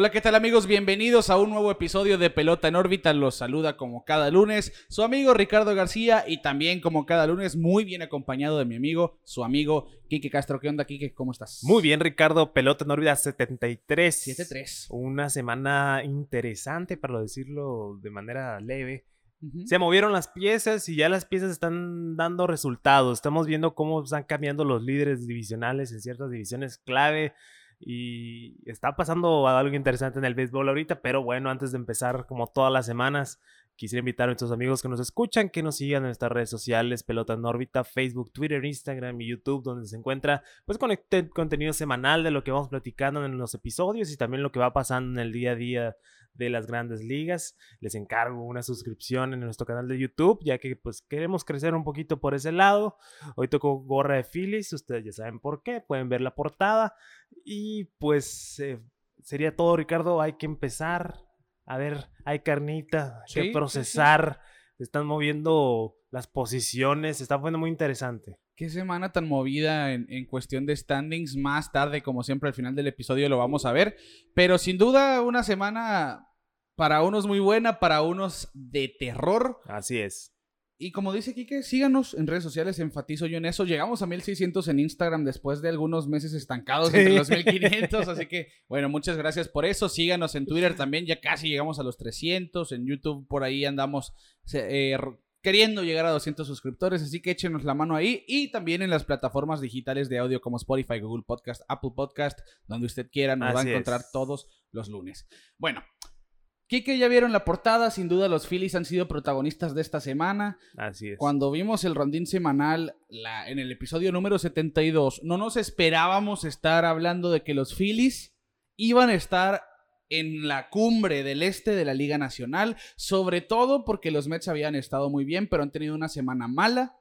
Hola, ¿qué tal amigos? Bienvenidos a un nuevo episodio de Pelota en órbita. Los saluda como cada lunes su amigo Ricardo García y también como cada lunes muy bien acompañado de mi amigo, su amigo Quique Castro. ¿Qué onda, Quique? ¿Cómo estás? Muy bien, Ricardo. Pelota en órbita 73. 73. Una semana interesante, para decirlo de manera leve. Se movieron las piezas y ya las piezas están dando resultados. Estamos viendo cómo están cambiando los líderes divisionales en ciertas divisiones clave. Y está pasando algo interesante en el béisbol ahorita. Pero bueno, antes de empezar, como todas las semanas, quisiera invitar a nuestros amigos que nos escuchan que nos sigan en nuestras redes sociales, Pelota en órbita, Facebook, Twitter, Instagram y YouTube, donde se encuentra pues conect- contenido semanal de lo que vamos platicando en los episodios y también lo que va pasando en el día a día de las grandes ligas. Les encargo una suscripción en nuestro canal de YouTube, ya que pues queremos crecer un poquito por ese lado. Hoy tocó gorra de Phillies, ustedes ya saben por qué, pueden ver la portada. Y pues eh, sería todo, Ricardo, hay que empezar. A ver, hay carnita Sí, que sí. procesar. Se están moviendo las posiciones, se está poniendo muy interesante. Qué semana tan movida en, en cuestión de standings. Más tarde, como siempre, al final del episodio lo vamos a ver. Pero sin duda, una semana para unos muy buena, para unos de terror. Así es. Y como dice Kike, síganos en redes sociales, enfatizo yo en eso. Llegamos a 1600 en Instagram después de algunos meses estancados Sí. entre los 1500, así que bueno, muchas gracias por eso. Síganos en Twitter también, ya casi llegamos a los 300. En YouTube por ahí andamos eh, queriendo llegar a 200 suscriptores, así que échenos la mano ahí. Y también en las plataformas digitales de audio como Spotify, Google Podcast, Apple Podcast, donde usted quiera, nos va a encontrar es. todos los lunes. Bueno. Kike, ya vieron la portada, sin duda los Phillies han sido protagonistas de esta semana. Así es. Cuando vimos el rondín semanal la- en el episodio número 72, no nos esperábamos estar hablando de que los Phillies iban a estar en la cumbre del este de la Liga Nacional, sobre todo porque los Mets habían estado muy bien, pero han tenido una semana mala.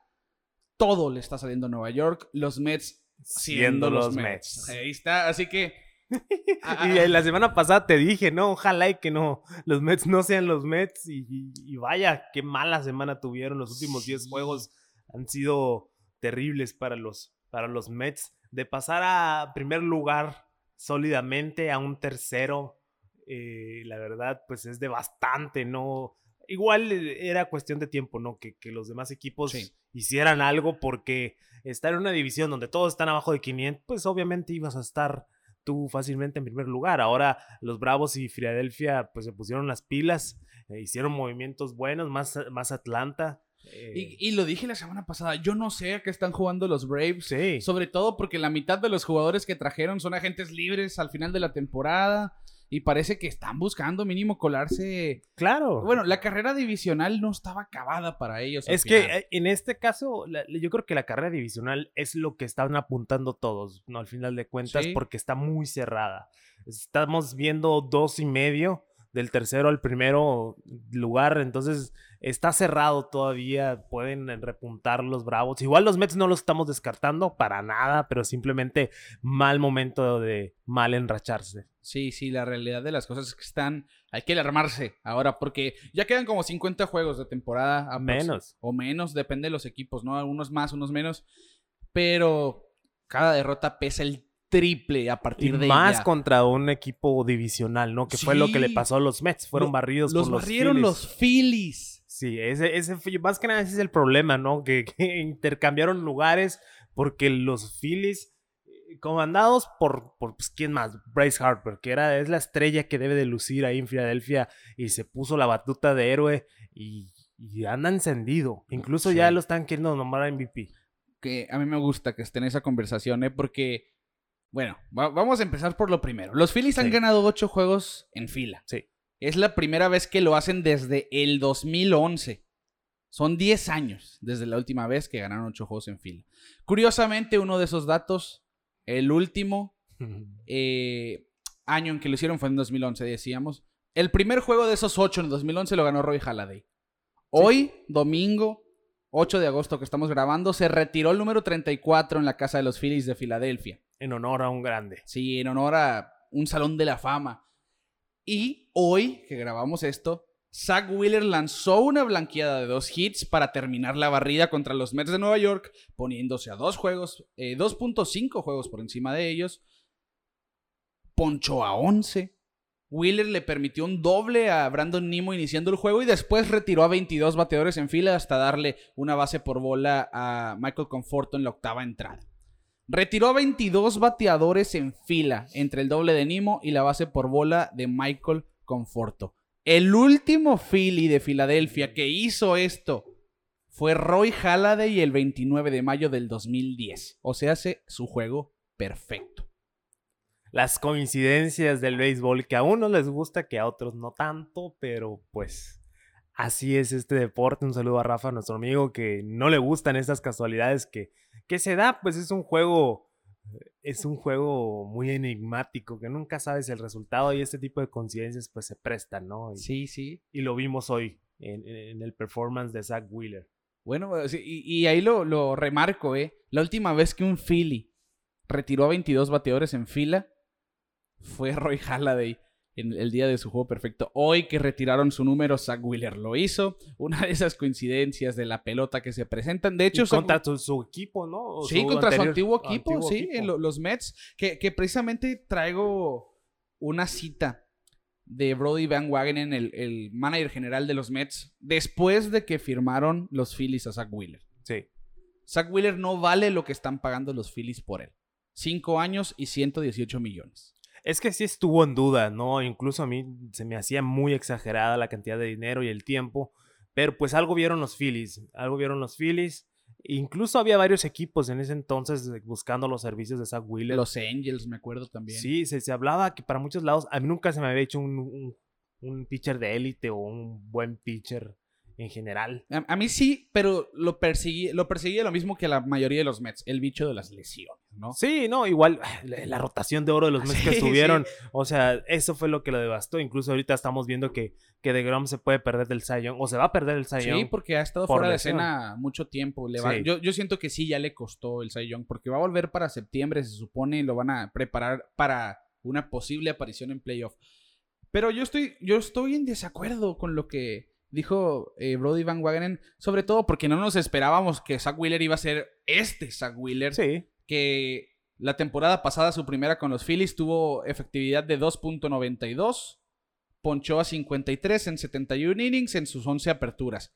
Todo le está saliendo a Nueva York, los Mets siendo los, Mets. Ahí está, así que... Ah, Y la semana pasada te dije, no, ojalá y que no, los Mets no sean los Mets. Y, y- y vaya, qué mala semana tuvieron. Los últimos 10 Sí. juegos han sido terribles para los, para los Mets. De pasar a primer lugar sólidamente a un tercero, eh, la verdad, pues es de bastante, ¿no? Igual eh, era cuestión de tiempo, ¿no? Que, que los demás equipos Sí. hicieran algo porque estar en una división donde todos están abajo de 500, pues obviamente ibas a estar tú fácilmente en primer lugar. Ahora los Bravos y Filadelfia pues se pusieron las pilas, eh, hicieron movimientos buenos, más, más Atlanta. eh, Y, y lo dije la semana pasada, yo no sé a qué están jugando los Braves. sí, Sobre todo porque la mitad de los jugadores que trajeron son agentes libres al final de la temporada. Y parece que están buscando mínimo colarse. claro. Bueno, la carrera divisional no estaba acabada para ellos. es que final. eh, en este caso, la- yo creo que la carrera divisional es lo que están apuntando todos, ¿no? Al final de cuentas, Sí. porque está muy cerrada. Estamos viendo dos y medio del tercero al primero lugar, entonces está cerrado todavía, pueden eh, repuntar los Bravos. Igual los Mets no los estamos descartando para nada, pero simplemente mal momento de mal enracharse. Sí, sí, la realidad de las cosas es que están. Hay que alarmarse ahora porque ya quedan como 50 juegos de temporada. aprox- Menos. O menos, depende de los equipos, ¿no? Unos más, unos menos. Pero cada derrota pesa el triple a Y partir de más contra un equipo divisional, ¿no? Que fue lo que le pasó a los Mets. Fueron Lo- barridos Los por los barrieron Phillies. los Phillies. Sí, ese, ese fue, más que nada ese es el problema, ¿no? Que, que intercambiaron lugares porque los Phillies, eh, comandados por, por pues, ¿quién más? Bryce Harper, que era, es la estrella que debe de lucir ahí en Filadelfia y se puso la batuta de héroe y, y anda encendido. Incluso Sí. ya lo están queriendo nombrar MVP. que a mí me gusta que esté en esa conversación, ¿eh? Porque, bueno, va- vamos a empezar por lo primero. Los Phillies han ganado ocho juegos en fila. Sí. Es la primera vez que lo hacen desde el 2011. Son 10 años desde la última vez que ganaron ocho juegos en fila. Curiosamente, uno de esos datos, el último eh, año en que lo hicieron fue en 2011, decíamos. El primer juego de esos ocho en 2011 lo ganó Roy Halladay. Hoy, domingo 8 de agosto que estamos grabando, se retiró el número 34 en la casa de los Phillies de Filadelfia. En honor a un grande. Sí, en honor a un salón de la fama. Y hoy que grabamos esto, Zach Wheeler lanzó una blanqueada de dos hits para terminar la barrida contra los Mets de Nueva York, poniéndose a dos juegos, 2.5 juegos por encima de ellos. Poncho a 11. Wheeler le permitió un doble a Brandon Nimo iniciando el juego y después retiró a 22 bateadores en fila hasta darle una base por bola a Michael Conforto en la octava entrada. Retiró a 22 bateadores en fila entre el doble de Nimo y la base por bola de Michael Conforto. El último Philly de Filadelfia que hizo esto fue Roy Halladay el 29 de mayo del 2010. O sea, hace su juego perfecto. Las coincidencias del béisbol que a unos les gusta, que a otros no tanto, pero pues así es este deporte. Un saludo a Rafa, nuestro amigo, que no le gustan estas casualidades que, que se da, pues es un juego es un juego muy enigmático, que nunca sabes el resultado y este tipo de coincidencias pues se prestan, ¿no? sí, sí. Y lo vimos hoy en, el performance de Zach Wheeler. Bueno, y, ahí lo, lo, remarco, ¿eh? La última vez que un Philly retiró a 22 bateadores en fila fue Roy Halladay en el día de su juego perfecto. Hoy que retiraron su número, Zach Wheeler lo hizo. Una de esas coincidencias de la pelota que se presentan. De hecho, contra su, equipo, ¿no? sí, contra su antiguo equipo, sí, en los Mets. Que, que, precisamente traigo una cita de Brody Van Wagenen, el, el manager general de los Mets, después de que firmaron los Phillies a Zach Wheeler. Sí. Zach Wheeler no vale lo que están pagando los Phillies por él. Cinco años y 118 millones. Es que sí estuvo en duda, ¿no? Incluso a mí se me hacía muy exagerada la cantidad de dinero y el tiempo. Pero pues algo vieron los Phillies, algo vieron los Phillies. Incluso había varios equipos en ese entonces buscando los servicios de Zach Wheeler. Los Angels, me acuerdo también. Sí, se, hablaba que para muchos lados, a mí nunca se me había hecho un, un pitcher de élite o un buen pitcher en general. A, mí sí, pero lo perseguí, lo perseguía lo mismo que la mayoría de los Mets, el bicho de las lesiones, ¿no? Sí, no, igual la, rotación de oro de los Mets que estuvieron, o sea, eso fue lo que lo devastó. Incluso ahorita estamos viendo que, que DeGrom se puede perder del Cy o se va a perder el Cy Sí, porque ha estado fuera de escena mucho tiempo. yo, yo, siento que sí, ya le costó el Cy porque va a volver para septiembre, se supone, y lo van a preparar para una posible aparición en playoff. Pero yo estoy, yo estoy en desacuerdo con lo que dijo eh, Brody Van Wagenen, sobre todo porque no nos esperábamos que Zach Wheeler iba a ser este Zach Wheeler. Sí. Que la temporada pasada, su primera con los Phillies, tuvo efectividad de 2.92, ponchó a 53 en 71 innings en sus 11 aperturas.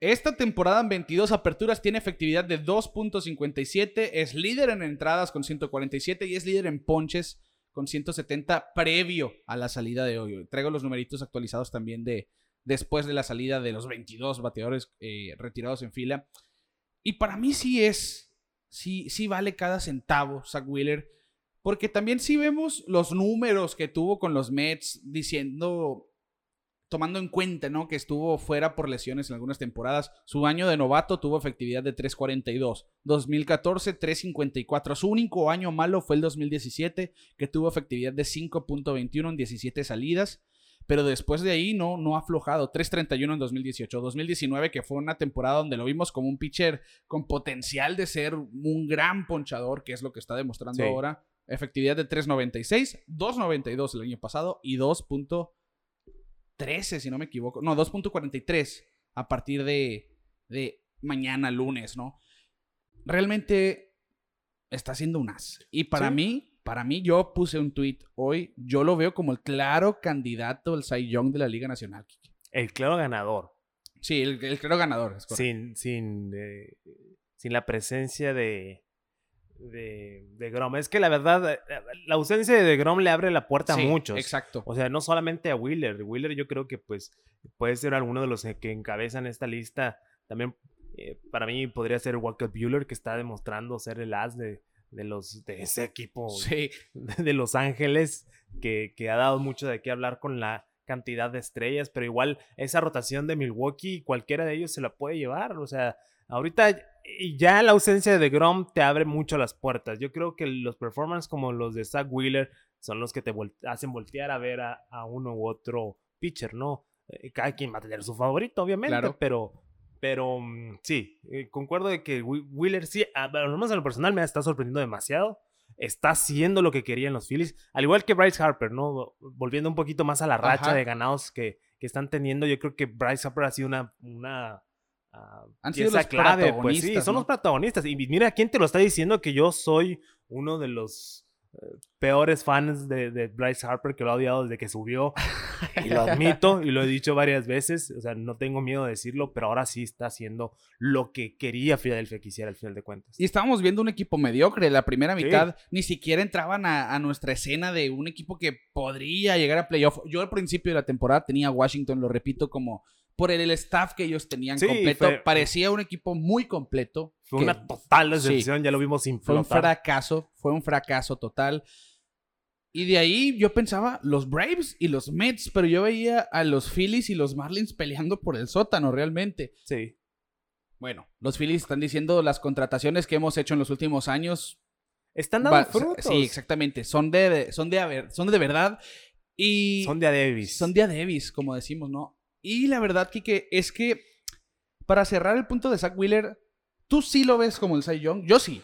Esta temporada en 22 aperturas tiene efectividad de 2.57, es líder en entradas con 147 y es líder en ponches con 170 previo a la salida de hoy. Traigo los numeritos actualizados también de, después de la salida de los 22 bateadores eh, retirados en fila. Y para mí sí es, sí, sí vale cada centavo Zach Wheeler, porque también si vemos los números que tuvo con los Mets diciendo, tomando en cuenta, ¿no? Que estuvo fuera por lesiones en algunas temporadas. Su año de novato tuvo efectividad de 3.42. 2014, 3.54. Su único año malo fue el 2017, que tuvo efectividad de 5.21 en 17 salidas pero después de ahí no, no ha aflojado. 3.31 en 2018. 2019, que fue una temporada donde lo vimos como un pitcher con potencial de ser un gran ponchador, que es lo que está demostrando ahora. Efectividad de 3.96, 2.92 el año pasado y 2.13, si no me equivoco. No, 2.43 a partir de, de mañana, lunes, ¿no? Realmente está siendo un as. Y para mí, para mí, yo puse un tweet hoy, yo lo veo como el claro candidato al Cy Young de la Liga Nacional. El claro ganador. Sí, el, claro ganador. sin, sin, eh, sin la presencia de, de, de, Grom. Es que la verdad, eh, la ausencia de Grom le abre la puerta a muchos. Exacto. O sea, no solamente a Wheeler. Wheeler yo creo que pues puede ser alguno de los que encabezan esta lista. También eh, para mí podría ser Walker Bueller, que está demostrando ser el as de, de los de ese equipo de Los Ángeles que, que, ha dado mucho de qué hablar con la cantidad de estrellas, pero igual esa rotación de Milwaukee, cualquiera de ellos se la puede llevar, o sea, ahorita ya la ausencia de Grom te abre mucho las puertas. Yo creo que los performances como los de Zach Wheeler son los que te hacen voltear a ver a, uno u otro pitcher, ¿no? Eh, cada quien va a tener su favorito, obviamente, pero pero mm, sí, eh, concuerdo de que Wheeler sí, a, lo menos en lo personal me está sorprendiendo demasiado. está haciendo lo que querían los Phillies. Al igual que Bryce Harper, ¿no? Volviendo un poquito más a la racha Ajá. de ganados que, que están teniendo, yo creo que Bryce Harper ha sido una... una ah, Han sido pieza los clave, pues sí, son los protagonistas. Y mira, ¿quién te lo está diciendo que yo soy uno de los peores fans de, de Bryce Harper que lo ha odiado desde que subió? Y lo admito y lo he dicho varias veces, o sea, no tengo miedo de decirlo, pero ahora sí está haciendo lo que quería Filadelfia que hiciera al final de cuentas. Y estábamos viendo un equipo mediocre. La primera Sí. mitad ni siquiera entraban a, a nuestra escena de un equipo que podría llegar a playoff. Yo al principio de la temporada tenía a Washington, lo repito, como por el, el staff que ellos tenían Sí, completo. fue- Parecía un equipo muy completo. Fue que una total sí. decepción, ya lo vimos sin Fue un flotar. fracaso, fue un fracaso total. Y de ahí yo pensaba los Braves y los Mets, pero yo veía a los Phillies y los Marlins peleando por el sótano realmente. Sí. Bueno, los Phillies están diciendo las contrataciones que hemos hecho en los últimos años Están dando Va- frutos. Sí, exactamente. Son de, son de, haber- son de verdad. Y Son de a Davis. son de a Davis, como decimos, ¿no? Y la verdad, Kike, es que para cerrar el punto de Zach Wheeler, tú sí lo ves como el Cy Young. Yo sí.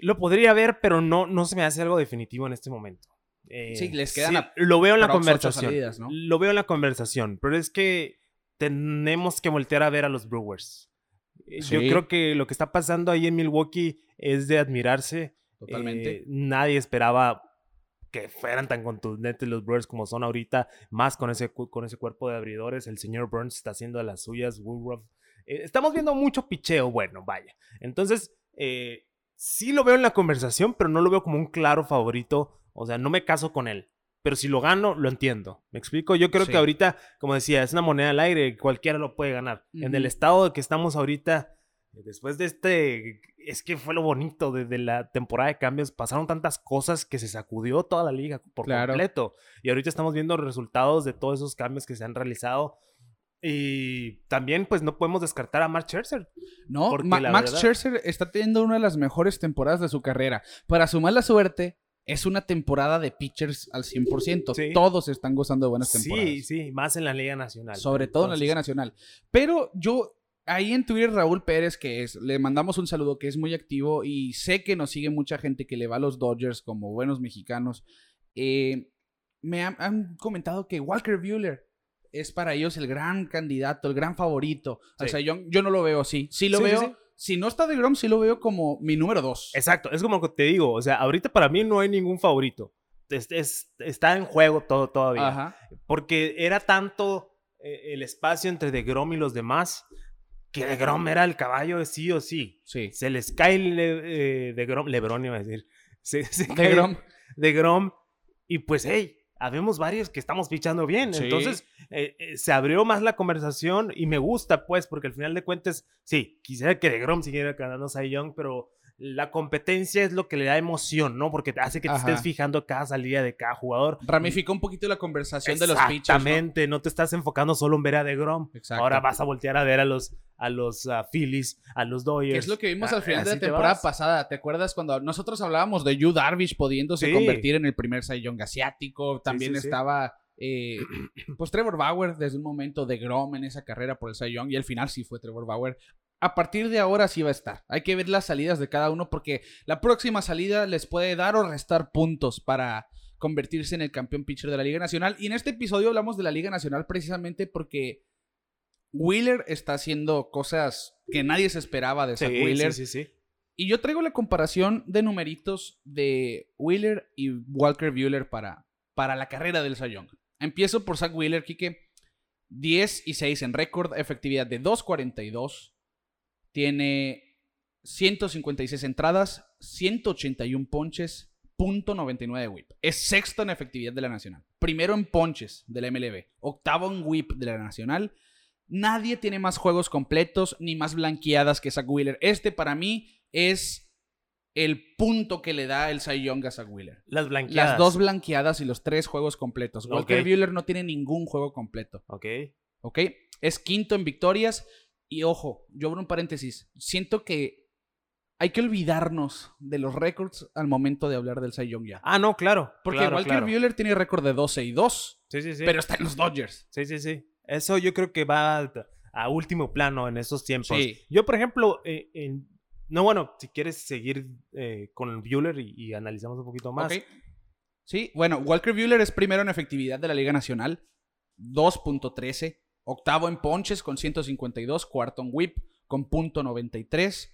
Lo podría ver, pero no, no se me hace algo definitivo en este momento. Eh, Sí, les quedan a- Lo veo en la conversación. salidas, ¿no? Lo veo en la conversación, pero es que tenemos que voltear a ver a los Brewers. Eh, Yo Sí. creo que lo que está pasando ahí en Milwaukee es de admirarse. Totalmente. Eh, nadie esperaba que fueran tan contundentes los Brewers como son ahorita, más con ese, con ese cuerpo de abridores. El señor Burns está haciendo de las suyas. Woodruff. Eh, estamos viendo mucho picheo, bueno, vaya. Entonces, eh, sí lo veo en la conversación, pero no lo veo como un claro favorito. O sea, no me caso con él. Pero si lo gano, lo entiendo. ¿Me explico? Yo creo Sí. que ahorita, como decía, es una moneda al aire, cualquiera lo puede ganar. En el estado que estamos ahorita, después de este, es que fue lo bonito de, de la temporada de cambios, pasaron tantas cosas que se sacudió toda la liga por Claro. completo. Y ahorita estamos viendo resultados de todos esos cambios que se han realizado. Y también, pues, no podemos descartar a Mark Scherzer. No, Ma- Max verdad- Scherzer está teniendo una de las mejores temporadas de su carrera. Para su mala suerte, es una temporada de pitchers al 100%. Sí. Todos están gozando de buenas temporadas. Sí, sí, más en la Liga Nacional. Sobre todo en la Liga Nacional. Pero yo, ahí en Twitter, Raúl Pérez, que es, le mandamos un saludo, que es muy activo y sé que nos sigue mucha gente que le va a los Dodgers como buenos mexicanos. eh, me han, han comentado que Walker Buehler es para ellos el gran candidato, el gran favorito. O Sí. sea, yo, yo no lo veo así. Sí lo Sí, veo. sí. Si no está de Grom, sí lo veo como mi número dos. Exacto, es como te digo, o sea, ahorita para mí no hay ningún favorito. Es- es- está en juego todo todavía. Ajá. Porque era tanto eh, el espacio entre DeGrom y los demás que DeGrom era el caballo de sí o sí. Sí. Se les cae Le, eh, DeGrom, LeBron iba a decir. Se, se cae DeGrom. DeGrom y pues, hey, habemos varios que estamos fichando bien. Sí. Entonces, eh, eh, se abrió más la conversación y me gusta, pues, porque al final de cuentas, sí, quisiera que DeGrom siguiera ganando Cy Young, pero la competencia es lo que le da emoción, ¿no? Porque hace que te Ajá. estés fijando cada salida de cada jugador. Ramificó un poquito la conversación de los pitchers. Exactamente, ¿no? te estás enfocando solo en ver a DeGrom. Exacto. Ahora vas a voltear a ver a los, a los ah, Phillies, a los Dodgers. Es lo que vimos Ah, al final de la te temporada pasada. ¿Te acuerdas cuando nosotros hablábamos de Yu Darvish pudiéndose Sí. convertir en el primer Cy Young asiático? También sí, sí. estaba eh, pues Trevor Bauer desde un momento de Grom en esa carrera por el Cy Young y al final sí fue Trevor Bauer. A partir de ahora sí va a estar. Hay que ver las salidas de cada uno porque la próxima salida les puede dar o restar puntos para convertirse en el campeón pitcher de la Liga Nacional. Y en este episodio hablamos de la Liga Nacional precisamente porque Wheeler está haciendo cosas que nadie se esperaba de Sí, Zach Wheeler. sí, sí, sí. Y yo traigo la comparación de numeritos de Wheeler y Walker Buehler para, para la carrera del Cy Young. Empiezo por Zach Wheeler, Kike. 10 y 6 en récord, efectividad de 2.42. Tiene 156 entradas, 181 ponches, .99 de whip. Es sexto en efectividad de la nacional. Primero en ponches de la MLB. Octavo en whip de la nacional. Nadie tiene más juegos completos ni más blanqueadas que Zach Wheeler. Este para mí es el punto que le da el Cy Young a Zach Wheeler. Las blanqueadas. Las dos blanqueadas y los tres juegos completos. Walker Ok. Buehler no tiene ningún juego completo. Ok. ¿Ok? Es quinto en victorias. Y ojo, yo abro un paréntesis. Siento que hay que olvidarnos de los récords al momento de hablar del Cy Young ya. Ah, no, claro. Porque claro, Walker claro. Buehler tiene récord de 12 y 2, Sí, sí, sí. pero está en los Dodgers. Sí, sí, sí. Eso yo creo que va a, a último plano en esos tiempos. Sí. Yo, por ejemplo, eh, No, bueno, si quieres seguir eh, con el Bueller y, y analizamos un poquito más. Sí, bueno, Walker Bueller es primero en efectividad de la Liga Nacional, 2.13. Octavo en ponches con 152. Cuarto en whip con .93.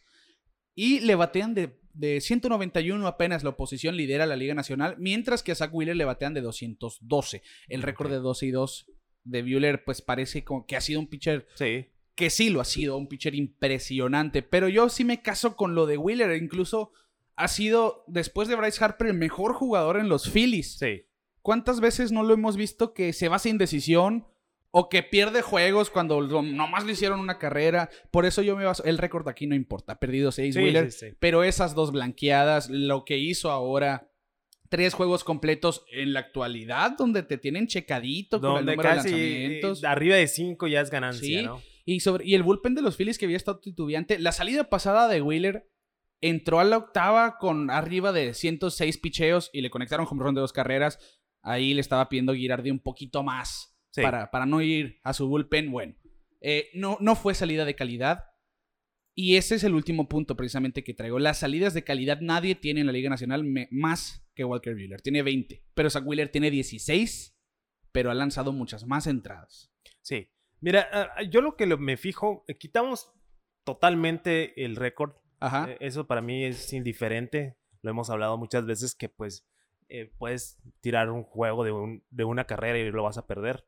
Y le batean de, de 191 apenas la oposición lidera la Liga Nacional, mientras que a Zach Wheeler le batean de 212. El récord de 12 y 2 de Bueller pues parece como que ha sido un pitcher Sí. que sí lo ha sido, un pitcher impresionante. Pero yo sí me caso con lo de Wheeler. Incluso ha sido, después de Bryce Harper, el mejor jugador en los Phillies. Sí. ¿Cuántas veces no lo hemos visto que se va sin decisión? O que pierde juegos cuando nomás le hicieron una carrera. Por eso yo me baso. El récord aquí no importa. Ha perdido seis Sí, Wheeler. sí, sí. Pero esas dos blanqueadas, lo que hizo ahora. Tres juegos completos en la actualidad, donde te tienen checadito con el número casi de lanzamientos. arriba de 5 ya es ganancia. ¿no? Y, sobre, y el bullpen de los Phillies que había estado titubeante. La salida pasada de Wheeler entró a la octava con arriba de 106 picheos y le conectaron home run de dos carreras. Ahí le estaba pidiendo Girardi un poquito más Sí. para, para no ir a su bullpen. Bueno, eh, no, no fue salida de calidad. Y ese es el último punto precisamente que traigo. Las salidas de calidad nadie tiene en la Liga Nacional más que Walker Buehler. Tiene 20. Pero Zach Wheeler tiene 16. Pero ha lanzado muchas más entradas. Sí. Mira, yo lo que me fijo, eh, quitamos totalmente el récord. Ajá. Eh, Eso para mí es indiferente. Lo hemos hablado muchas veces que pues eh, puedes tirar un juego de, un- de una carrera y lo vas a perder.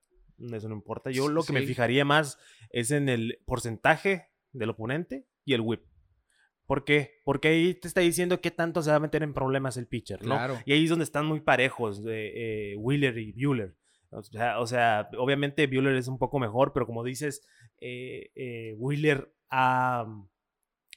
Eso no importa. Yo lo que me fijaría más es en el porcentaje del oponente y el whip. ¿Por qué? Porque ahí te está diciendo qué tanto se va a meter en problemas el pitcher, ¿no? Claro. Y ahí es donde están muy parejos eh, eh, Wheeler y Bueller. O sea, o sea, obviamente Bueller es un poco mejor, pero como dices, eh, eh, Wheeler ha,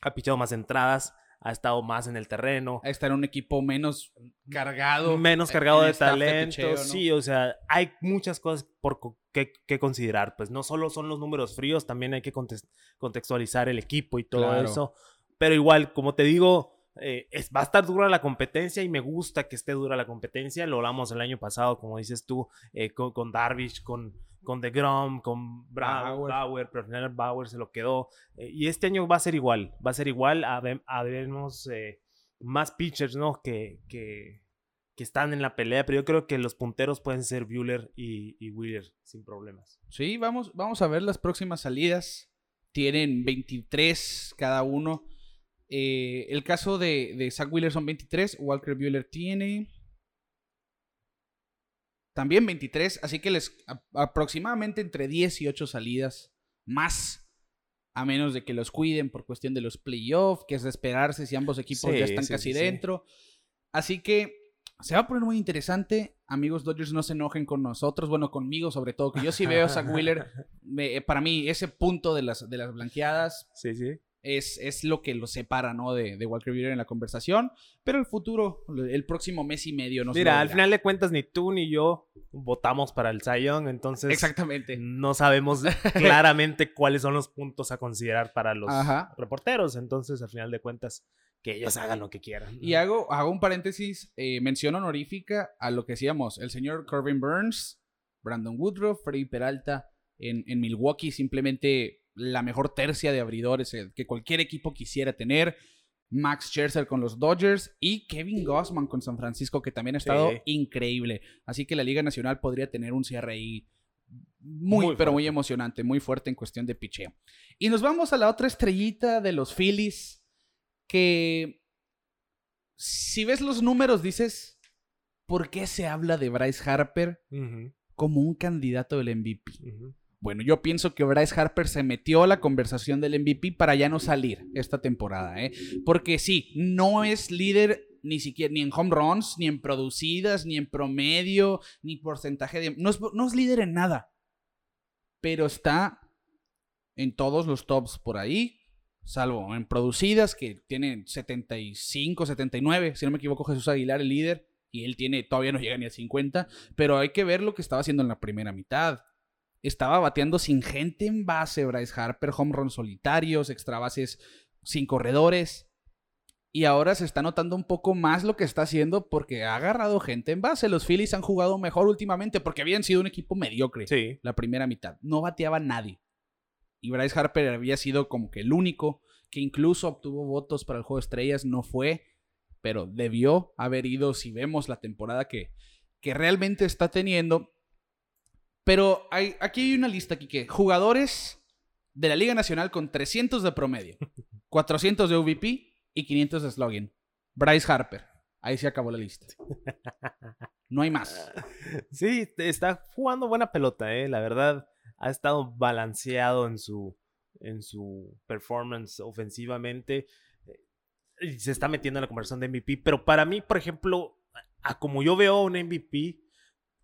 ha pichado más entradas, ha estado más en el terreno, a estar en un equipo menos cargado. menos en cargado de talento. picheo, ¿no? Sí, o sea, hay muchas cosas por que, que considerar. Pues no solo son los números fríos, también hay que contextualizar el equipo y todo Claro. eso. Pero igual, como te digo, eh, es, va a estar dura la competencia y me gusta que esté dura la competencia. Lo hablamos el año pasado, como dices tú, eh, con, con Darvish, con, con DeGrom, con Bra- Bauer. Bauer, pero al final Bauer se lo quedó. Eh, y este año va a ser igual, va a ser igual. Habemos eh, más pitchers, ¿no? Que, que, que están en la pelea, pero yo creo que los punteros pueden ser Bueller y, y Wheeler sin problemas. Sí, vamos, vamos a ver las próximas salidas. Tienen 23 cada uno. Eh, el caso de, de Zach Wheeler son 23. Walker Bueller tiene también 23. Así que les a- aproximadamente entre 10 y 8 salidas más. A menos de que los cuiden por cuestión de los playoffs, que es de esperarse si ambos equipos Sí, ya están sí, casi sí, dentro. Así que se va a poner muy interesante. Amigos Dodgers, no se enojen con nosotros. Bueno, conmigo sobre todo, que yo sí veo a Zach Wheeler. me- para mí, ese punto de las, de las blanqueadas Sí, sí. Es, es lo que lo separa, ¿no? De, de Walker Buehler en la conversación. Pero el futuro, el próximo mes y medio, no Mira, al final de cuentas ni tú ni yo votamos para el Young, entonces Exactamente. no sabemos claramente cuáles son los puntos a considerar para los Ajá. reporteros, entonces al final de cuentas que ellos hagan lo que quieran. Y hago, hago un paréntesis, eh, mención honorífica a lo que decíamos, el señor Corbin Burns, Brandon Woodruff, Freddy Peralta en, en Milwaukee, simplemente la mejor tercia de abridores eh, que cualquier equipo quisiera tener. Max Scherzer con los Dodgers y Kevin Gossman con San Francisco, que también ha estado Sí. increíble. Así que la Liga Nacional podría tener un cierre ahí muy, Muy pero muy emocionante, muy fuerte en cuestión de picheo. Y nos vamos a la otra estrellita de los Phillies, que si ves los números dices, ¿por qué se habla de Bryce Harper como un candidato del MVP? Bueno, yo pienso que Bryce Harper se metió a la conversación del MVP para ya no salir esta temporada, ¿eh? Porque sí, no es líder ni siquiera ni en home runs, ni en producidas, ni en promedio, ni porcentaje de... No es, no es líder en nada. Pero está en todos los tops por ahí, salvo en producidas, que tienen 75, 79, si no me equivoco, Jesús Aguilar, el líder, y él tiene, todavía no llega ni a 50, pero hay que ver lo que estaba haciendo en la primera mitad. Estaba bateando sin gente en base, Bryce Harper, home runs solitarios, extra bases sin corredores. Y ahora se está notando un poco más lo que está haciendo porque ha agarrado gente en base. Los Phillies han jugado mejor últimamente porque habían sido un equipo mediocre Sí. la primera mitad. No bateaba nadie. Y Bryce Harper había sido como que el único que incluso obtuvo votos para el juego de estrellas, no fue, pero debió haber ido si vemos la temporada que, que realmente está teniendo. Pero hay, aquí hay una lista que jugadores de la Liga Nacional con 300 de promedio, 400 de UVP y 500 de slogan. Bryce Harper. Ahí se acabó la lista. No hay más. Sí, está jugando buena pelota, ¿eh? La verdad, ha estado balanceado en su, en su performance ofensivamente. Y se está metiendo en la conversación de MVP. Pero para mí, por ejemplo, a como yo veo un MVP,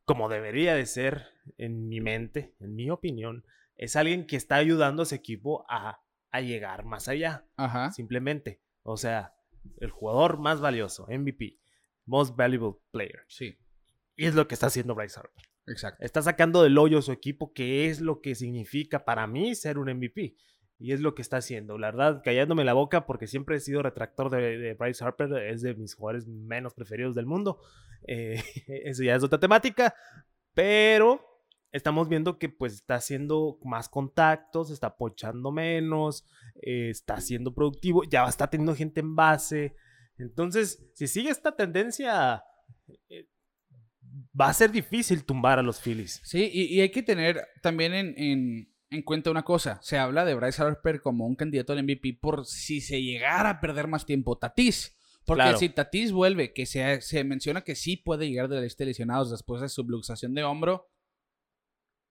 como debería de ser en mi mente, en mi opinión, es alguien que está ayudando a ese equipo a, a llegar más allá. Ajá. Simplemente. O sea, el jugador más valioso, MVP, Most Valuable Player. Sí, Y es lo que está haciendo Bryce Harper. exacto. Está sacando del hoyo a su equipo, que es lo que significa para mí ser un MVP. Y es lo que está haciendo. La verdad, callándome la boca, porque siempre he sido retractor de, de Bryce Harper, es de mis jugadores menos preferidos del mundo. Eh, eso ya es otra temática. Pero estamos viendo que pues está haciendo más contactos, está pochando menos, eh, está siendo productivo, ya está teniendo gente en base. Entonces, si sigue esta tendencia, eh, va a ser difícil tumbar a los Phillies. Sí, y, hay que tener también en- en cuenta una cosa. Se habla de Bryce Harper como un candidato al MVP por si se llegara a perder más tiempo Tatis. Porque Claro. si Tatis vuelve, que se, se menciona que sí puede llegar de la lista de lesionados después de su luxación de hombro,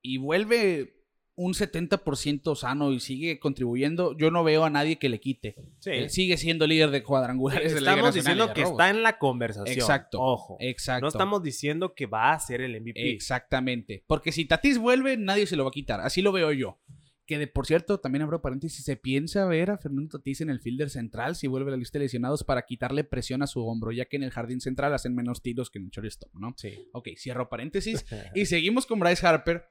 y vuelve un 70% sano y sigue contribuyendo, yo no veo a nadie que le quite. Él sigue siendo líder de cuadrangulares de la Estamos diciendo que está en la conversación. Exacto. Ojo. Exacto. No estamos diciendo que va a ser el MVP. Exactamente. Porque si Tatis vuelve, nadie se lo va a quitar. Así lo veo yo. Que de por cierto, también abro paréntesis, se piensa ver a Fernando Tatis en el fielder central si vuelve a la lista de lesionados para quitarle presión a su hombro, ya que en el jardín central hacen menos tiros que en el shortstop, ¿no? Sí. Ok, cierro paréntesis. y seguimos con Bryce Harper,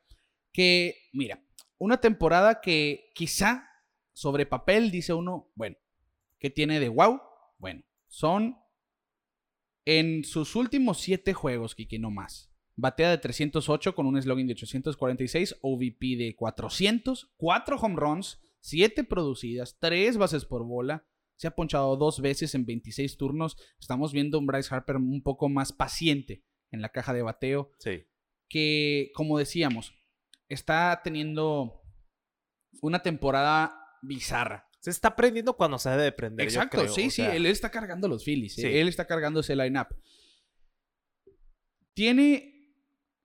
que, mira, una temporada que quizá sobre papel dice uno, bueno, ¿qué tiene de wow? Bueno, son en sus últimos siete juegos, Kiki, no más. Batea de 308 con un slogan de 846, OVP de 400, 4 home runs, 7 producidas, 3 bases por bola. Se ha ponchado dos veces en 26 turnos. Estamos viendo un Bryce Harper un poco más paciente en la caja de bateo Sí. que, como decíamos, está teniendo una temporada bizarra. Se está aprendiendo cuando se debe de prender. yo Exacto, creo. sí, O sí, sea, él está cargando los Phillies, eh, Sí. él está cargando ese lineup. Tiene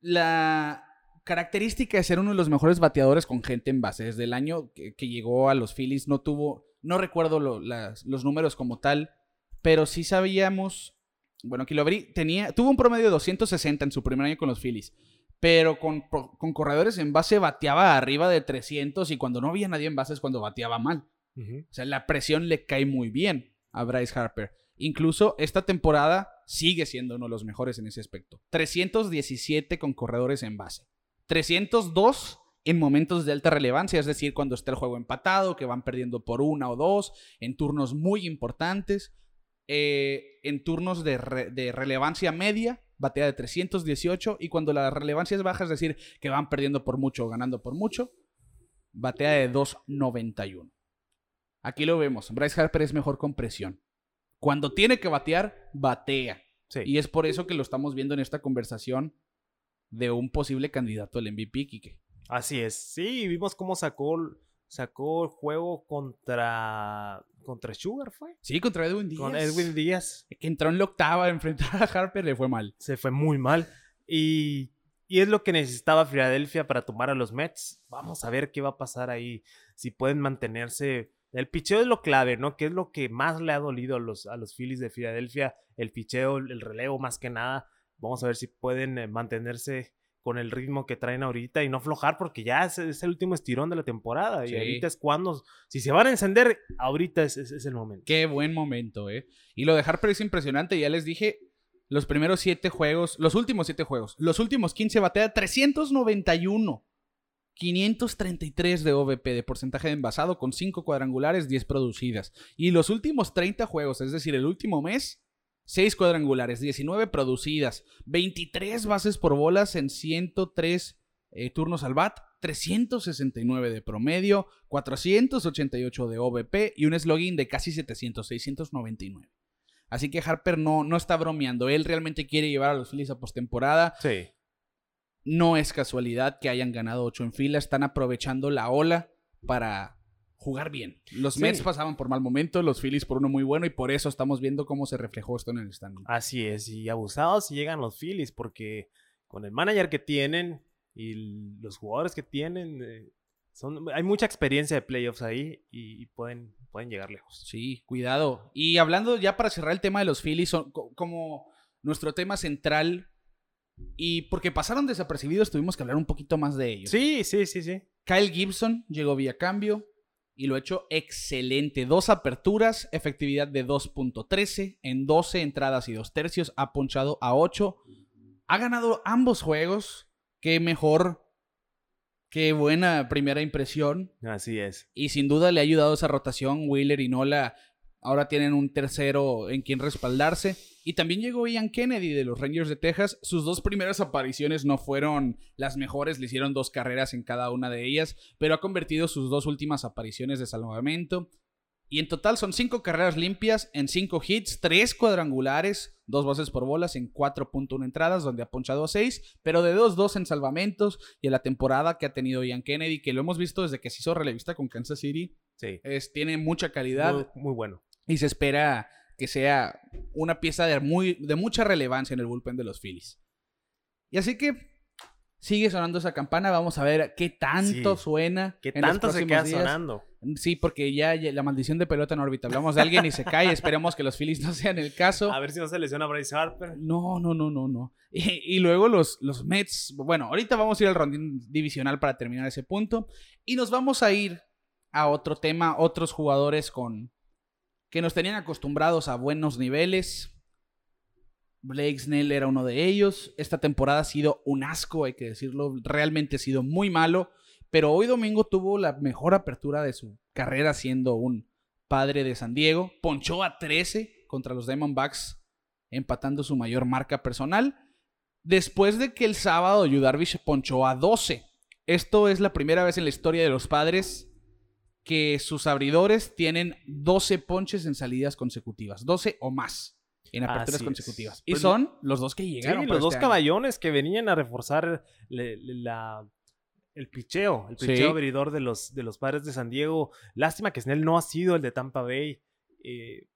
la característica de ser uno de los mejores bateadores con gente en base. Desde el año que, que llegó a los Phillies no tuvo, no recuerdo lo- las- los números como tal, pero sí sabíamos, bueno, aquí lo abrí, tenía, tuvo un promedio de 260 en su primer año con los Phillies. Pero con, con corredores en base bateaba arriba de 300 y cuando no había nadie en base es cuando bateaba mal. O sea, la presión le cae muy bien a Bryce Harper. Incluso esta temporada sigue siendo uno de los mejores en ese aspecto. 317 con corredores en base. 302 en momentos de alta relevancia, es decir, cuando está el juego empatado, que van perdiendo por una o dos, en turnos muy importantes. Eh, en turnos de, re- de relevancia media, batea de 318. Y cuando la relevancia es baja, es decir, que van perdiendo por mucho o ganando por mucho, batea de 291. Aquí lo vemos. Bryce Harper es mejor con presión. Cuando tiene que batear, batea. Sí. Y es por eso que lo estamos viendo en esta conversación de un posible candidato al MVP, Kike. Así es. Sí, vimos cómo sacó, sacó el juego contra, contra Sugar, ¿fue? Sí, contra Edwin Díaz. Con Edwin Díaz. Que entró en la octava a enfrentar a Harper, le fue mal. Se fue muy mal. Y, y es lo que necesitaba Filadelfia para tomar a los Mets. Vamos a ver qué va a pasar ahí. Si pueden mantenerse. El picheo es lo clave, ¿no? Que es lo que más le ha dolido a los, a los Phillies de Filadelfia. El picheo, el relevo más que nada. Vamos a ver si pueden eh, mantenerse con el ritmo que traen ahorita y no aflojar porque ya es, es el último estirón de la temporada. Sí. Y ahorita es cuando, si se van a encender, ahorita es, es- es el momento. Qué buen momento, ¿eh? Y lo de Harper es impresionante. Ya les dije, los primeros siete juegos, los últimos siete juegos, los últimos 15 batea 391. 533 de OVP de porcentaje de envasado con 5 cuadrangulares, 10 producidas. Y los últimos 30 juegos, es decir, el último mes, 6 cuadrangulares, 19 producidas, 23 bases por bolas en 103 eh, turnos al bat, 369 de promedio, 488 de OVP y un slogan de casi 700, 699. Así que Harper no, no está bromeando. Él realmente quiere llevar a los Phillies a postemporada. Sí. No es casualidad que hayan ganado 8 en fila. Están aprovechando la ola para jugar bien. Los Sí. Mets pasaban por mal momento, los Phillies por uno muy bueno y por eso estamos viendo cómo se reflejó esto en el standing. Así es, y abusados llegan los Phillies, porque con el manager que tienen y los jugadores que tienen, eh, son, hay mucha experiencia de playoffs ahí y, y pueden, pueden llegar lejos. Sí, cuidado. Y hablando ya para cerrar el tema de los Phillies, son co- como nuestro tema central y porque pasaron desapercibidos, tuvimos que hablar un poquito más de ellos. Sí, sí, sí, sí. Kyle Gibson llegó vía cambio y lo ha hecho excelente. Dos aperturas, efectividad de 2.13 en 12 entradas y dos tercios. Ha ponchado a 8. Ha ganado ambos juegos. Qué mejor. Qué buena primera impresión. Así es. Y sin duda le ha ayudado esa rotación. Wheeler y Nola ahora tienen un tercero en quien respaldarse. Y también llegó Ian Kennedy de los Rangers de Texas. Sus dos primeras apariciones no fueron las mejores, le hicieron dos carreras en cada una de ellas, pero ha convertido sus dos últimas apariciones de salvamento. Y en total son cinco carreras limpias en cinco hits, tres cuadrangulares, dos bases por bolas en 4.1 entradas, donde ha ponchado a 6, pero de 2-2 en salvamentos y en la temporada que ha tenido Ian Kennedy, que lo hemos visto desde que se hizo relevista con Kansas City, Sí. es, tiene mucha calidad Muy, muy bueno. Y se espera que sea una pieza de, muy, de mucha relevancia en el bullpen de los Phillies. Y así que sigue sonando esa campana, vamos a ver qué tanto Sí. suena. ¿Qué en los tanto se próximos queda días. sonando? Sí, porque ya, ya la maldición de pelota en órbita. Hablamos de alguien y se cae. Esperemos que los Phillies no sean el caso. A ver si no se lesiona Bryce Harper. No, no, no, no, no. Y, y luego los, los Mets. Bueno, ahorita vamos a ir al rondín divisional para terminar ese punto. Y nos vamos a ir a otro tema, otros jugadores con que nos tenían acostumbrados a buenos niveles. Blake Snell era uno de ellos. Esta temporada ha sido un asco, hay que decirlo. Realmente ha sido muy malo. Pero hoy domingo tuvo la mejor apertura de su carrera siendo un padre de San Diego. Ponchó a 13 contra los Diamondbacks, empatando su mayor marca personal. Después de que el sábado Yu Darvish ponchó a 12. Esto es la primera vez en la historia de los padres que sus abridores tienen 12 ponches en salidas consecutivas. 12 o más en aperturas Así es. consecutivas. Y Pues, son los dos que Sí, llegaron. para los dos este año. caballones que venían a reforzar le- le- la, el picheo, el Sí. picheo abridor de los, de los padres de San Diego. Lástima que Snell no ha sido el de Tampa Bay. eh,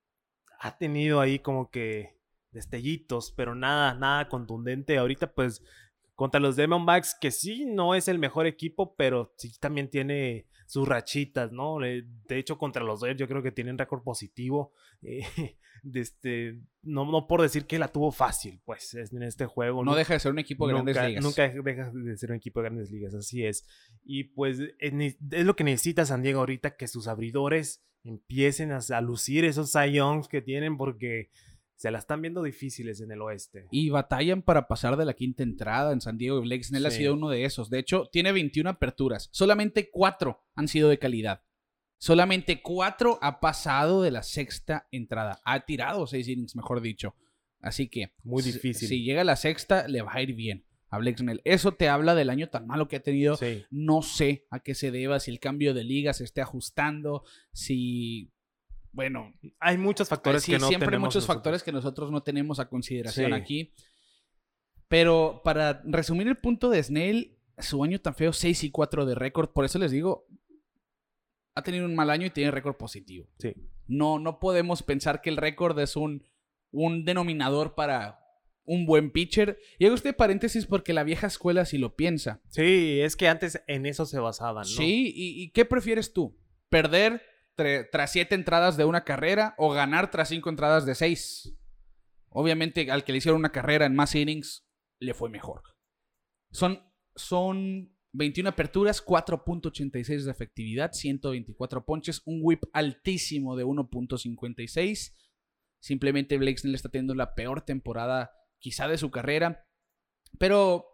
ha tenido ahí como que destellitos, pero nada, nada contundente. Ahorita, pues, contra los Diamondbacks, que sí no es el mejor equipo, pero sí también tiene sus rachitas, ¿no? Le- De hecho, contra los Dodgers yo creo que tienen récord positivo. eh, de este, no, no por decir que la tuvo fácil, pues, es- en este juego. No deja de ser un equipo de grandes ligas. Nunca deja de ser un equipo de grandes ligas, así es. Y pues es, ne- es lo que necesita San Diego ahorita, que sus abridores empiecen a, a lucir esos Cy que tienen porque se la están viendo difíciles en el oeste. Y batallan para pasar de la quinta entrada en San Diego. Y Blake Snell ha sido uno de esos. De hecho, tiene 21 aperturas. Solamente 4 han sido de calidad. Solamente 4 ha pasado de la sexta entrada. Ha tirado 6 innings, mejor dicho. Así que. Muy si- difícil. Si, llega a la sexta, le va a ir bien a Blake Snell. Eso te habla del año tan malo que ha tenido. Sí. No sé a qué se deba, si el cambio de liga se esté ajustando, si. Bueno, Hay muchos factores Sí, que no siempre hay muchos nosotros. factores que nosotros no tenemos a consideración Sí. aquí. Pero para resumir el punto de Snell, su año tan feo, 6 y 4 de récord, por eso les digo, ha tenido un mal año y tiene récord positivo. Sí. No, no podemos pensar que el récord es un, un denominador para un buen pitcher. Y hago este paréntesis porque la vieja escuela sí lo piensa. Sí, es que antes en eso se basaban, ¿no? Sí, ¿y, y qué prefieres tú? ¿Perder tras siete entradas de una carrera o ganar tras cinco entradas de seis? Obviamente, al que le hicieron una carrera en más innings, le fue mejor. Son, son 21 aperturas, 4.86 de efectividad, 124 ponches, un whip altísimo de 1.56. Simplemente Blake Snell está teniendo la peor temporada quizá de su carrera. Pero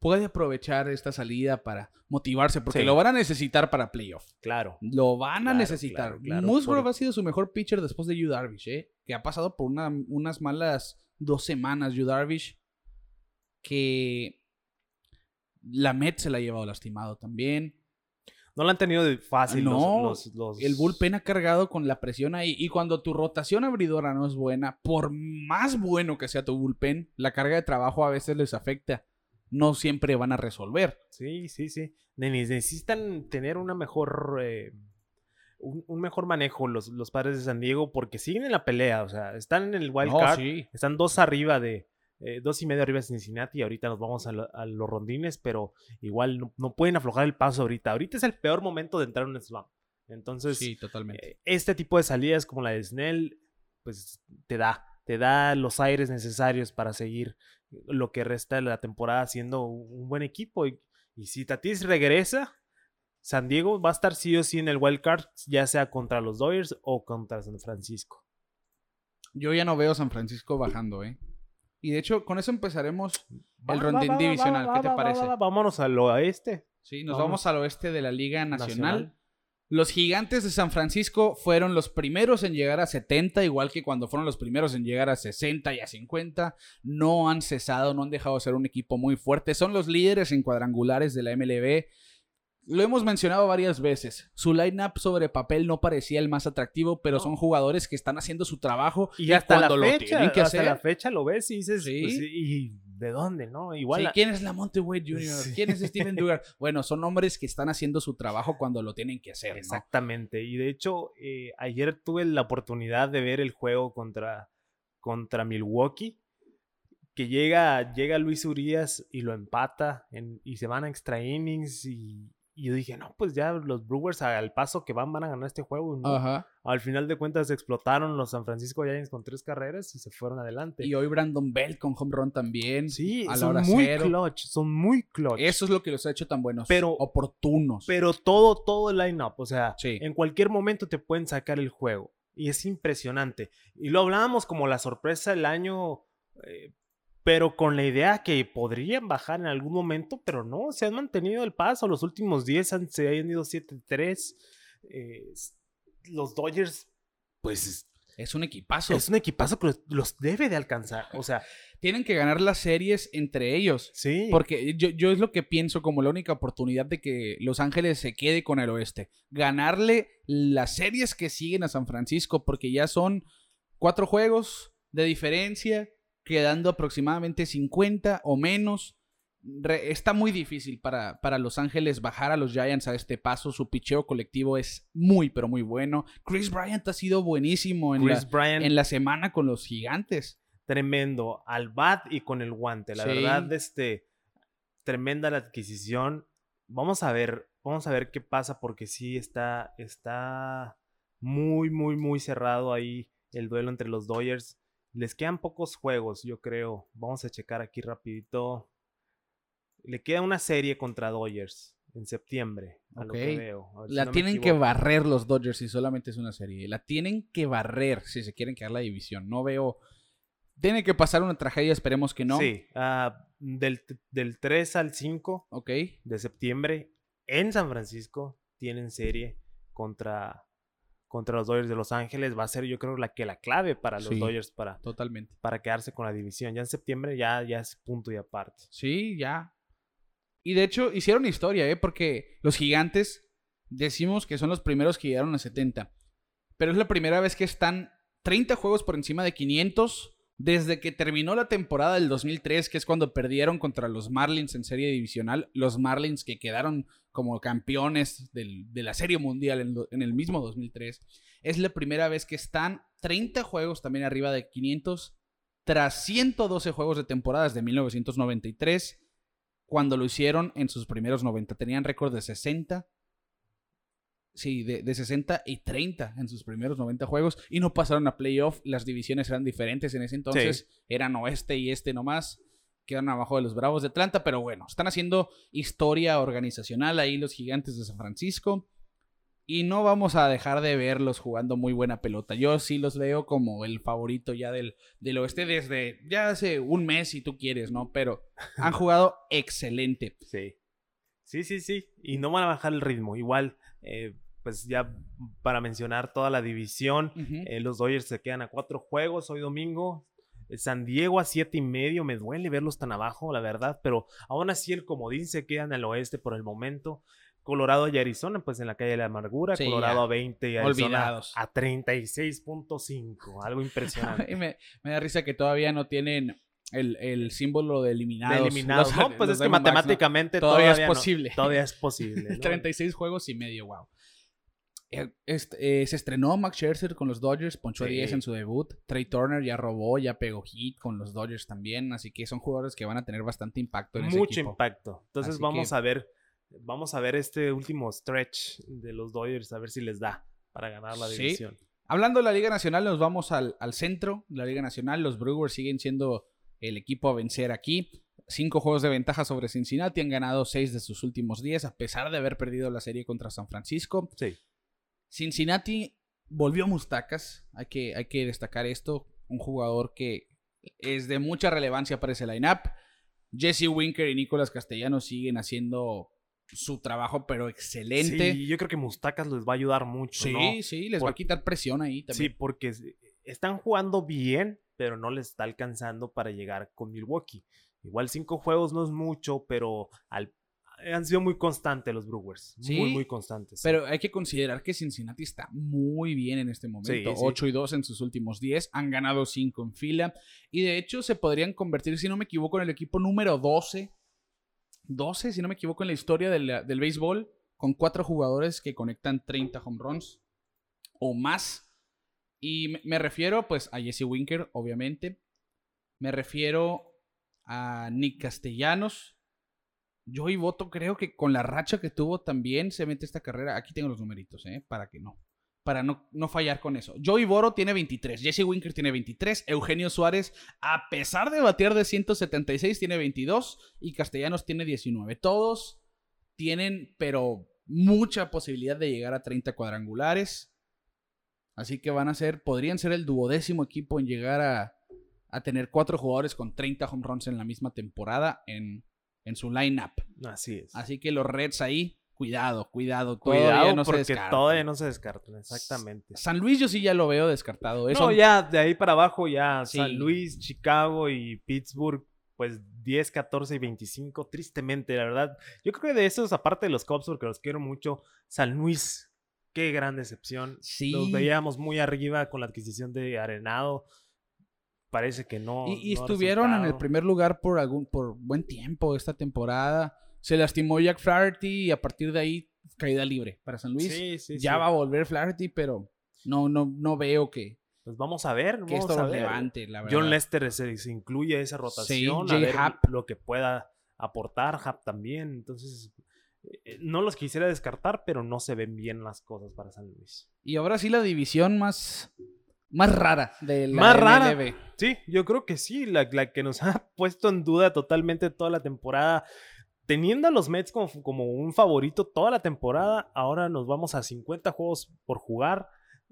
puede aprovechar esta salida para motivarse porque Sí. lo van a necesitar para playoff. Claro. Lo van a necesitar. claro, claro, Musgrove por- ha sido su mejor pitcher después de Yu Darvish, ¿eh? que ha pasado por una- unas malas dos semanas Yu Darvish, que La Met se la ha llevado lastimado también. No la han tenido de fácil los- No, los, los- El bullpen ha cargado con la presión ahí. Y cuando tu rotación abridora no es buena, por más bueno que sea tu bullpen, la carga de trabajo a veces les afecta. No siempre van a resolver. Sí, sí, sí. Ne- Necesitan tener una mejor. eh, un, un mejor manejo los, los padres de San Diego porque siguen en la pelea. O sea, están en el wild No, card. sí. Están dos arriba de. eh, dos y medio arriba de Cincinnati. Y ahorita nos vamos a, lo- a los rondines. Pero igual no, no pueden aflojar el paso ahorita. Ahorita es el peor momento de entrar en un slump. Entonces, Sí, totalmente. eh, este tipo de salidas como la de Snell, pues te da, te da los aires necesarios para seguir lo que resta de la temporada siendo un buen equipo. Y, y si Tatis regresa, San Diego va a estar sí o sí en el wild card, ya sea contra los Dodgers o contra San Francisco. Yo ya no veo San Francisco bajando, ¿eh? Y de hecho, con eso empezaremos. Va, El rondín va, divisional, va, ¿qué te parece? Vámonos al oeste. Sí, nos Vamos. vamos al oeste de la Liga Nacional. Nacional. Los gigantes de San Francisco fueron los primeros en llegar a 70, igual que cuando fueron los primeros en llegar a 60 y a 50. No han cesado, no han dejado de ser un equipo muy fuerte. Son los líderes en cuadrangulares de la MLB. Lo hemos mencionado varias veces. Su lineup sobre papel no parecía el más atractivo, pero No. son jugadores que están haciendo su trabajo Y hasta la cuando lo fecha, tienen que hasta hacer. la fecha lo ves y dices, Sí. pues, ¿y de dónde, no? Igual Sí, ¿Quién es Lamonte Wade Jr.? Sí. ¿Quién es Steven Dugar? Bueno, son hombres que están haciendo su trabajo cuando lo tienen que hacer, ¿no? Exactamente. Y de hecho, eh, ayer tuve la oportunidad de ver el juego contra, contra Milwaukee. Que llega, llega Luis Urias y lo empata en- y se van a extra innings. Y, y yo dije, no, pues ya los Brewers al paso que van van a ganar este juego. no. Ajá. Al final de cuentas explotaron los San Francisco Giants con tres carreras y se fueron adelante. Y hoy Brandon Bell con home run también. sí, a la son hora muy cero. clutch, son muy clutch. Eso es lo que los ha hecho tan buenos. Pero- oportunos. Pero todo, todo el line-up, o sea, Sí. en cualquier momento te pueden sacar el juego. Y es impresionante. Y lo hablábamos como la sorpresa del año, eh, pero con la idea que podrían bajar en algún momento, pero no, se han mantenido el paso. Los últimos 10 han, se han ido 7-3. eh, los Dodgers, pues es un equipazo. es un equipazo que los, los debe de alcanzar. O sea, Tienen que ganar las series entre ellos. sí. Porque yo, yo es lo que pienso como la única oportunidad de que Los Ángeles se quede con el oeste. Ganarle las series que siguen a San Francisco, porque ya son cuatro juegos de diferencia, quedando aproximadamente 50 o menos. Re- está muy difícil para, para Los Ángeles bajar a los Giants a este paso. Su picheo colectivo es muy, pero muy bueno. Chris Bryant ha sido buenísimo en, Chris la, Bryant, en la semana con los gigantes. tremendo al bat y con el guante. La Sí. verdad, este, tremenda la adquisición. Vamos a ver, vamos a ver qué pasa porque sí está, está muy, muy, muy cerrado ahí el duelo entre los Dodgers. Les quedan pocos juegos, yo creo. Vamos a checar aquí rapidito. Le queda una serie contra Dodgers en septiembre, a lo que Ok. veo. A ver si La no tienen que barrer los Dodgers si solamente es una serie. La tienen que barrer si se quieren quedar la división. No veo. Tiene que pasar una tragedia, esperemos que no. Sí, ah, del, del 3 al 5 Ok. de septiembre en San Francisco tienen serie contra, contra los Dodgers de Los Ángeles. Va a ser yo creo la que la clave para los Sí. Dodgers para, Totalmente. para quedarse con la división. Ya en septiembre ya, ya es punto y aparte. Sí, ya. Y de hecho, hicieron historia, ¿eh? Porque los gigantes decimos que son los primeros que llegaron a 70. Pero es la primera vez que están 30 juegos por encima de 500 desde que terminó la temporada del 2003, que es cuando perdieron contra los Marlins en serie divisional. Los Marlins que quedaron como campeones del- de la serie mundial en, en el mismo 2003. Es la primera vez que están 30 juegos también arriba de 500 tras 112 juegos de temporadas de 1993 cuando lo hicieron en sus primeros 90. Tenían récord de 60. Sí, de, de 60 y 30 en sus primeros 90 juegos y no pasaron a playoff. Las divisiones eran diferentes en ese entonces. Eran oeste y este nomás. Quedaron abajo de los Bravos de Atlanta, pero bueno, están haciendo historia organizacional ahí los gigantes de San Francisco. Y no vamos a dejar de verlos jugando muy buena pelota. Yo sí los veo como el favorito ya del, del oeste desde ya hace un mes, si tú quieres, ¿no? Pero han jugado excelente. Sí. Sí, sí, sí. Y no van a bajar el ritmo. Igual, eh, pues ya para mencionar toda la división, eh, los Dodgers se quedan a cuatro juegos hoy domingo. San Diego a siete y medio, me duele verlos tan abajo, la verdad, pero aún así el comodín se queda en el oeste por el momento. Colorado y Arizona, pues en la calle de la amargura. Sí, Colorado ya. a 20 y Arizona Olvidados. a 36.5. Algo impresionante. Y me, me da risa que todavía no tienen el, el símbolo de eliminados. De eliminados. Los- no, pues es que matemáticamente Todavía es no- posible. todavía es posible. ¿no? 36 juegos y medio, wow. Eh, este, eh, se estrenó Max Scherzer con los Dodgers, ponchó Sí. 10 en su debut. Trey Turner ya robó, ya pegó hit con los Dodgers también. Así que son jugadores que van a tener bastante impacto en ese Mucho equipo. impacto. Entonces Así vamos que- a ver. Vamos a ver este último stretch de los Dodgers, a ver si les da para ganar la Sí. división. Hablando de la Liga Nacional, nos vamos al, al centro de la Liga Nacional. Los Brewers siguen siendo el equipo a vencer aquí. Cinco juegos de ventaja sobre Cincinnati. Han ganado seis de sus últimos diez, a pesar de haber perdido la serie contra San Francisco. Sí. Cincinnati volvió a Mustacas. Hay que, hay que destacar esto. Un jugador que es de mucha relevancia para ese lineup. Jesse Winker y Nicolás Castellanos siguen haciendo su trabajo, pero excelente. Sí, yo creo que Mustacas les va a ayudar mucho. Sí, ¿no? sí, les va a quitar presión ahí Sí, también. porque es- están jugando bien, pero no les está alcanzando para llegar con Milwaukee. Igual cinco juegos no es mucho, pero al- han sido muy constantes los Brewers. Sí, muy, muy constantes. Pero hay que considerar que Cincinnati está muy bien en este momento. Sí, sí. 8 y 2 en sus últimos 10. Han ganado 5 en fila. Y de hecho se podrían convertir, si no me equivoco, en el equipo número 12. 12, si no me equivoco, en la historia del, del béisbol. Con cuatro jugadores que conectan 30 home runs o más. Y me- me refiero pues a Jesse Winker, obviamente. Me refiero a Nick Castellanos. Joey Voto creo que con la racha que tuvo también se mete esta carrera. Aquí tengo los numeritos, ¿eh? Para que no. Para no, no fallar con eso. Joey Boro tiene 23. Jesse Winker tiene 23. Eugenio Suárez, a pesar de batear de 176, tiene 22. Y Castellanos tiene 19. Todos tienen, pero mucha posibilidad de llegar a 30 cuadrangulares. Así que van a ser, podrían ser el duodécimo equipo en llegar a, a tener cuatro jugadores con 30 home runs en la misma temporada en, en su lineup. Así es. Así que los Reds ahí, cuidado, cuidado. todavía Cuidado no se porque descartan. todavía no se descartan, exactamente. San Luis yo sí ya lo veo descartado. Eso No, ya de ahí para abajo, ya Sí. San Luis, Chicago y Pittsburgh, pues 10, 14 y 25, tristemente, la verdad. Yo creo que de esos, aparte de los Cubs, porque los quiero mucho, San Luis, qué gran decepción. Sí. Los veíamos muy arriba con la adquisición de Arenado. Parece que no. Y, y no ha estuvieron en el primer lugar por algún por buen tiempo esta temporada. Se lastimó Jack Flaherty y a partir de ahí caída libre para San Luis. Sí, sí, ya sí. va a volver Flaherty, pero no, no, no veo que, Pues vamos a ver. que vamos esto a los ver. levante, la verdad. John Lester se, se incluye a esa rotación. a ver lo que pueda aportar. Happ también. Entonces, eh, no los quisiera descartar, pero no se ven bien las cosas para San Luis. Y ahora sí la división más, más rara de la Más rara. Sí, yo creo que sí. La, la que nos ha puesto en duda totalmente toda la temporada. Teniendo a los Mets como, como un favorito toda la temporada, ahora nos vamos a 50 juegos por jugar.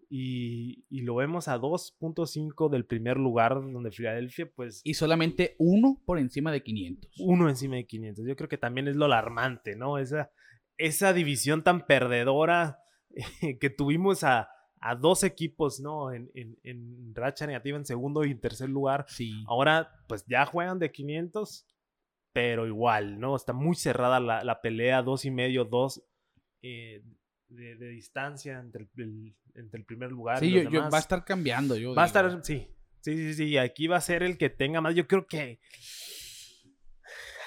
Y, y lo vemos a 2.5 del primer lugar, donde Filadelfia, pues, Y solamente uno por encima de 500. uno encima de 500. Yo creo que también es lo alarmante, ¿no? Esa, esa división tan perdedora que tuvimos a, a dos equipos, ¿no? En, en, en racha negativa en segundo y en tercer lugar. Sí. Ahora, pues ya juegan de 500, pero igual, ¿no? Está muy cerrada la, la pelea, dos y medio, dos eh, de, de distancia entre el, entre el primer lugar Sí, y yo, los yo- demás. va a estar cambiando. Yo Va a estar, sí. Sí, sí, sí. Aquí va a ser el que tenga más. Yo creo que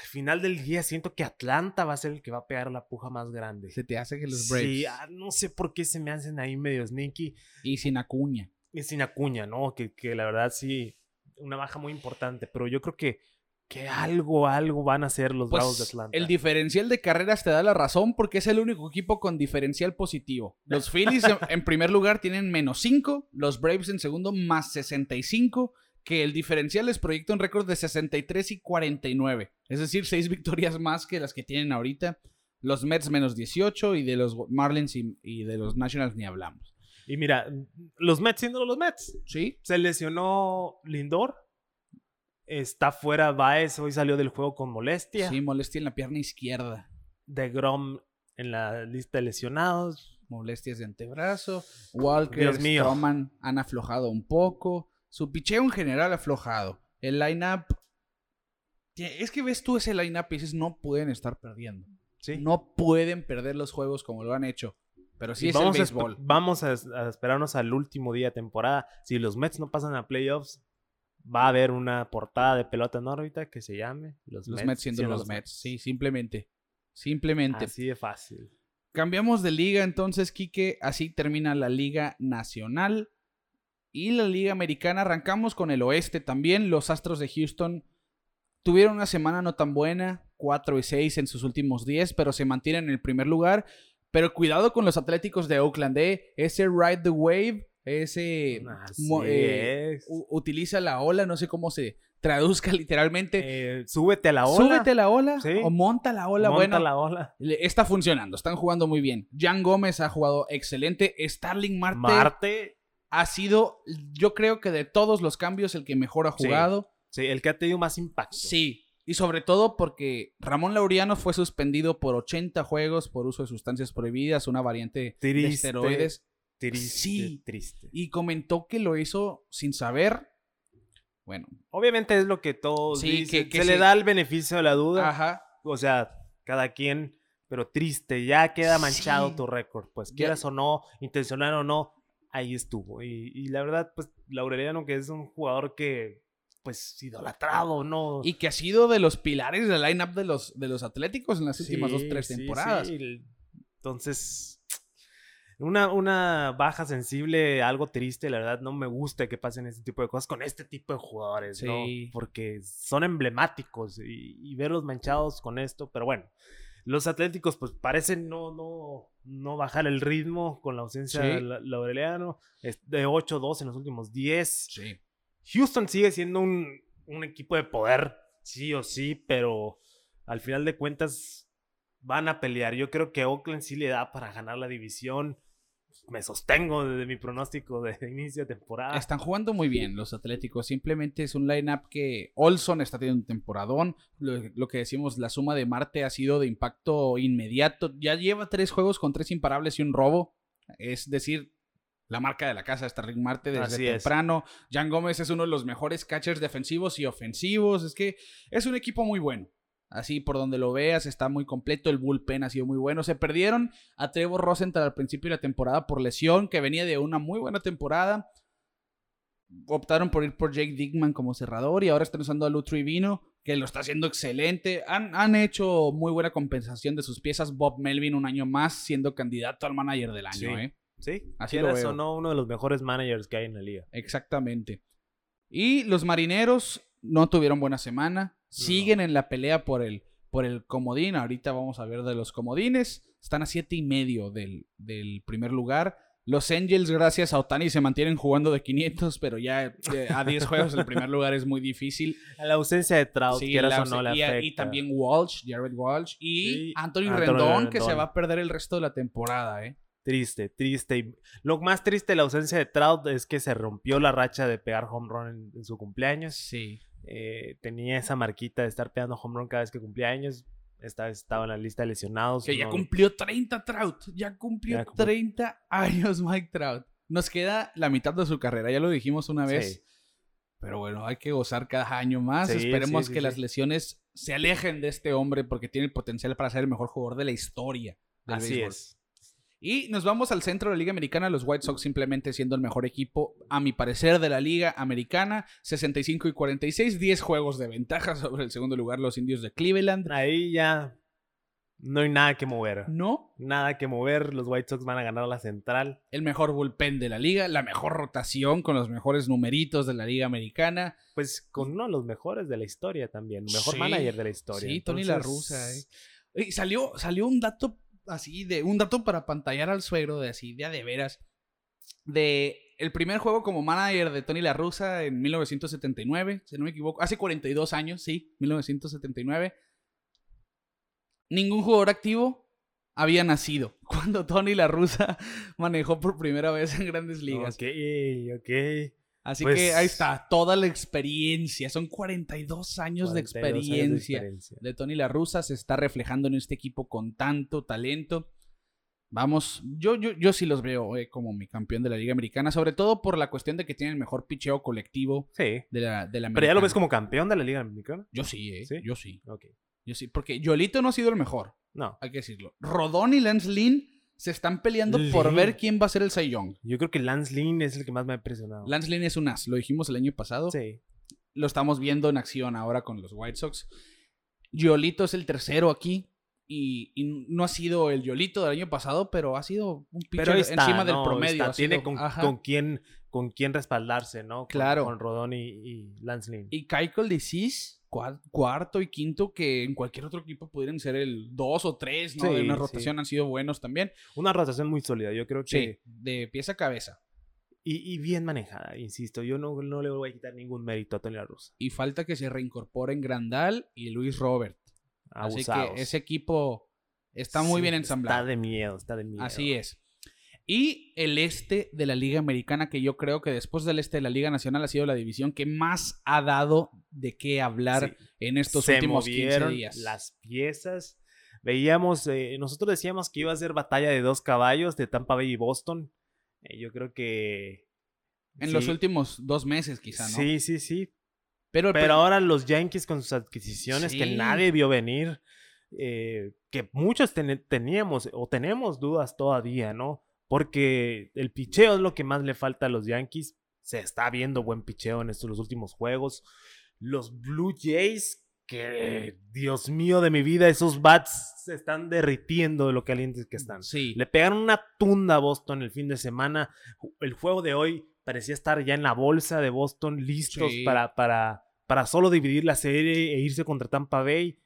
final del día siento que Atlanta va a ser el que va a pegar la puja más grande. Se te hace que los Braves. Sí, ah, no sé por qué se me hacen ahí medio sneaky. Y sin acuña. Y sin acuña, ¿no? Que, que la verdad sí, una baja muy importante. Pero yo creo que, que algo, algo van a hacer los Bravos de Pues Atlanta. el diferencial de carreras te da la razón porque es el único equipo con diferencial positivo. Los Phillies en, en primer lugar tienen menos 5, los Braves en segundo más 65, que el diferencial les proyecta un récord de 63 y 49. Es decir, 6 victorias más que las que tienen ahorita. Los Mets menos 18 y de los Marlins y, y de los Nationals ni hablamos. Y mira, los Mets siendo los Mets. ¿Sí? Se lesionó Lindor. Está fuera Baez, hoy salió del juego con molestia. Sí, molestia en la pierna izquierda. de Grom en la lista de lesionados. molestias de antebrazo. Walker. Stroman han aflojado un poco. Su picheo en general aflojado. El line-up. Es que ves tú ese line-up y dices, no pueden estar perdiendo. Sí. No pueden perder los juegos como lo han hecho. Pero sí Y es vamos el a béisbol. vamos a, a esperarnos al último día de temporada. Si los Mets no pasan a playoffs, va a haber una portada de pelota en órbita que se llame Los, Los Mets siendo los Mets. Sí, simplemente. Simplemente. Así de fácil. Cambiamos de liga entonces, Quique. Así termina la Liga Nacional. Y la Liga Americana. Arrancamos con el oeste también. Los Astros de Houston tuvieron una semana no tan buena. 4 y 6 en sus últimos 10. Pero se mantienen en el primer lugar. Pero cuidado con los Atléticos de Oakland. ¿eh? Ese Ride the Wave. Ese... Eh, utiliza la ola. No sé cómo se traduzca literalmente. Eh, súbete a la ola. Súbete la ola Sí. o monta la ola. monta bueno, la ola. Está funcionando, están jugando muy bien. Jan Gómez ha jugado excelente. Starling Marte, Marte. Ha sido, yo creo que de todos los cambios, el que mejor ha jugado. Sí, el que ha tenido más impacto. Sí. Y sobre todo porque Ramón Laureano fue suspendido por 80 juegos por uso de sustancias prohibidas, una variante de esteroides. Triste. Sí. Triste. Y comentó que lo hizo sin saber. Bueno, Obviamente es lo que todos Sí, dicen. que- que se sí. le da el beneficio de la duda. ajá. O sea, cada quien, pero triste, ya queda manchado Sí. tu récord. Pues Ya- quieras o no, intencional o no, ahí estuvo. Y, y la verdad, pues Laureliano, que es un jugador que, pues, idolatrado, ¿no? Y que ha sido de los pilares del lineup de los, de los Atléticos en las últimas dos, tres sí, temporadas. sí. Entonces, una, una baja sensible, algo triste, la verdad, no me gusta que pasen este tipo de cosas con este tipo de jugadores, ¿no? Porque son emblemáticos y, y verlos manchados con esto, pero bueno. Los Atléticos, pues parecen no, no, no bajar el ritmo con la ausencia Sí. de La- Laureliano. De 8-2 en los últimos 10. Sí. Houston sigue siendo un, un equipo de poder, sí o sí, pero al final de cuentas van a pelear. Yo creo que Oakland sí le da para ganar la división. Me sostengo desde mi pronóstico de inicio de temporada. Están jugando muy bien los Atléticos. Simplemente es un lineup que Olson está teniendo un temporadón. Lo, lo que decimos, la suma de Marte ha sido de impacto inmediato. Ya lleva tres juegos con tres imparables y un robo. Es decir, la marca de la casa está Rick Marte desde Así es. temprano. Jan Gómez es uno de los mejores catchers defensivos y ofensivos. Es que es un equipo muy bueno. Así por donde lo veas, está muy completo. El bullpen ha sido muy bueno. Se perdieron a Trevor Rosenthal al principio de la temporada por lesión, que venía de una muy buena temporada. Optaron por ir por Jake Dickman como cerrador y ahora están usando a Lou Trivino, que lo está haciendo excelente. Han, han hecho muy buena compensación de sus piezas. Bob Melvin un año más siendo candidato al manager del año, Sí. ¿eh? Sí, Así quieras lo veo. o no, uno de los mejores managers que hay en la liga. Exactamente. Y los marineros no tuvieron buena semana. Siguen en la pelea por el, por el comodín. Ahorita vamos a ver de los comodines. Están a siete y medio del, del primer lugar. Los Angels, gracias a Otani, se mantienen jugando de 500, pero ya eh, a 10 juegos el primer lugar es muy difícil. La ausencia de Trout, Sí, o no, le y, afecta. y también Walsh, Jared Walsh y Sí, Anthony, Anthony Rendón, que se va a perder el resto de la temporada, ¿eh? Triste, triste. Lo más triste de la ausencia de Trout es que se rompió la racha de pegar home run en, en su cumpleaños. Sí. Eh, tenía esa marquita de estar pegando home run cada vez que cumplía años. Esta vez estaba en la lista de lesionados. Que ya no- cumplió 30 Trout. Ya cumplió Ya cumplió. 30 años Mike Trout. Nos queda la mitad de su carrera, ya lo dijimos una vez. Sí. Pero bueno, hay que gozar cada año más. Sí, Esperemos sí, sí, que las lesiones se alejen de este hombre porque tiene el potencial para ser el mejor jugador de la historia. Del Así béisbol. es. Y nos vamos al centro de la Liga Americana, los White Sox simplemente siendo el mejor equipo, a mi parecer, de la Liga Americana. 65 y 46, 10 juegos de ventaja sobre el segundo lugar, los indios de Cleveland. Ahí ya no hay nada que mover. No, Nada que mover. Los White Sox van a ganar la central. el mejor bullpen de la liga, la mejor rotación con los mejores numeritos de la Liga Americana. Pues con uno de los mejores de la historia también. Mejor Sí, manager de la historia. Sí, Tony La Russa. eh. Y salió, salió un dato así, de un dato para pantallar al suegro, de así, de a de veras. De el primer juego como manager de Tony La Russa en 1979, si no me equivoco. Hace 42 años, sí, 1979. Ningún jugador activo había nacido cuando Tony La Russa manejó por primera vez en grandes ligas. Ok, ok. Así Pues- que ahí está, toda la experiencia. Son 42 años de 42 años de experiencia experiencia. de Tony La Russa se está reflejando en este equipo con tanto talento. Vamos, yo, yo, yo sí los veo eh, como mi campeón de la Liga Americana, sobre todo por la cuestión de que tienen el mejor picheo colectivo Sí. de la, de la Pero ya lo ves como campeón de la Liga Americana. Yo sí, eh. ¿Sí? Yo sí. Ok. Yo sí. Porque Yolito no ha sido el mejor, No. hay que decirlo. Rodón y Lance Lynn se están peleando por ver quién va a ser el Cy Young. Yo creo que Lance Lynn es el que más me ha impresionado. Lance Lynn es un as, lo dijimos el año pasado. Sí. Lo estamos viendo en acción ahora con los White Sox. Yolito es el tercero aquí. Y, y no ha sido el Yolito del año pasado, pero ha sido un pitcher Pero está, encima del promedio. Está, Tiene sido- con, con quién, con quién respaldarse, ¿no? Con- Claro. Con Rodón y, y Lance Lynn. Y Keuchel Disease, cuarto y quinto, que en cualquier otro equipo pudieran ser el dos o tres, ¿no? Sí, de una sí. rotación han sido buenos también. Una rotación muy sólida. Yo creo que. Sí, de pieza a cabeza. Y, y bien manejada, insisto. Yo no, no le voy a quitar ningún mérito a Tony La Russa. Y falta que se reincorporen Grandal y Luis Robert. Así que ese equipo está muy Sí, bien ensamblado. Está de miedo, está de miedo. Así es. Y el este de la Liga Americana, que yo creo que después del este de la Liga Nacional ha sido la división que más ha dado de qué hablar Sí. en estos Se últimos 15 movieron días. las piezas. Veíamos, eh, nosotros decíamos que iba a ser batalla de dos caballos de Tampa Bay y Boston. Eh, yo creo que. En sí. los últimos dos meses, quizá, ¿no? Sí, sí, sí. Pero, Pero ahora los Yankees con sus adquisiciones que nadie vio venir, eh, que muchos ten- teníamos o tenemos dudas todavía, ¿no? Porque el picheo es lo que más le falta a los Yankees. Se está viendo buen picheo en estos los últimos juegos. Los Blue Jays, que Dios mío de mi vida, esos bats se están derritiendo de lo calientes que están. sí. Le pegaron una tunda a Boston el fin de semana. El juego de hoy parecía estar ya en la bolsa de Boston, listos Sí. para, para, para solo dividir la serie e irse contra Tampa Bay.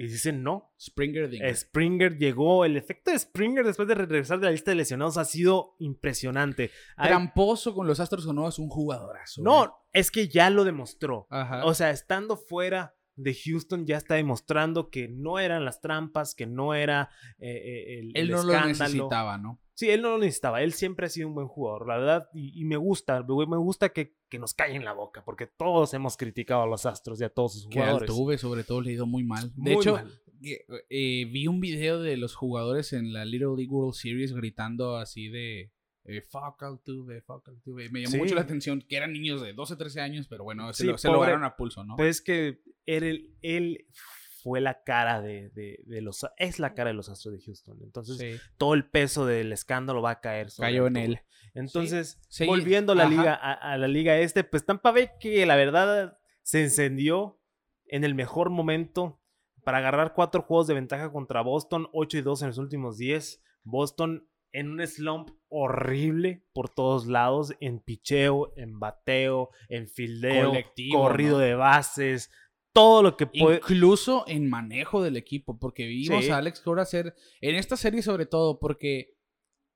Y dicen no. Springer Dinger. Springer llegó. El efecto de Springer después de regresar de la lista de lesionados ha sido impresionante. Hay- Tramposo con los Astros o no, es un jugadorazo. no, es que ya lo demostró. Ajá. O sea, estando fuera de Houston ya está demostrando que no eran las trampas, que no era eh, eh, el, Él el no lo escándalo. necesitaba, ¿no? Sí, él no lo necesitaba. Él siempre ha sido un buen jugador, la verdad. Y, y me gusta, me gusta que, que nos callen la boca, porque todos hemos criticado a los Astros y a todos sus Que jugadores. Altuve, sobre todo, le ha ido muy mal. De Muy hecho, mal. que, eh, vi un video de los jugadores en la Little League World Series gritando así de eh, fuck Altuve, fuck Altuve. Me llamó Sí. mucho la atención que eran niños de 12, 13 años, pero bueno, se, Sí, lo, se pobre. a pulso, ¿no? Pues es que él, él fue la cara de, de- de los... Es la cara de los Astros de Houston. Entonces, Sí. todo el peso del escándalo va a caer sobre Cayó en él. Entonces, Sí, volviendo a la ajá. liga, a, a la liga este, pues Tampa Bay que la verdad se encendió en el mejor momento para agarrar cuatro juegos de ventaja contra Boston, 8 y 2 en los últimos 10. Boston en un slump horrible por todos lados, en picheo, en bateo, en fildeo, Colectivo, corrido ¿no? de bases, todo lo que puede... Incluso en manejo del equipo, porque vimos Sí. a Alex Cora hacer en esta serie sobre todo, porque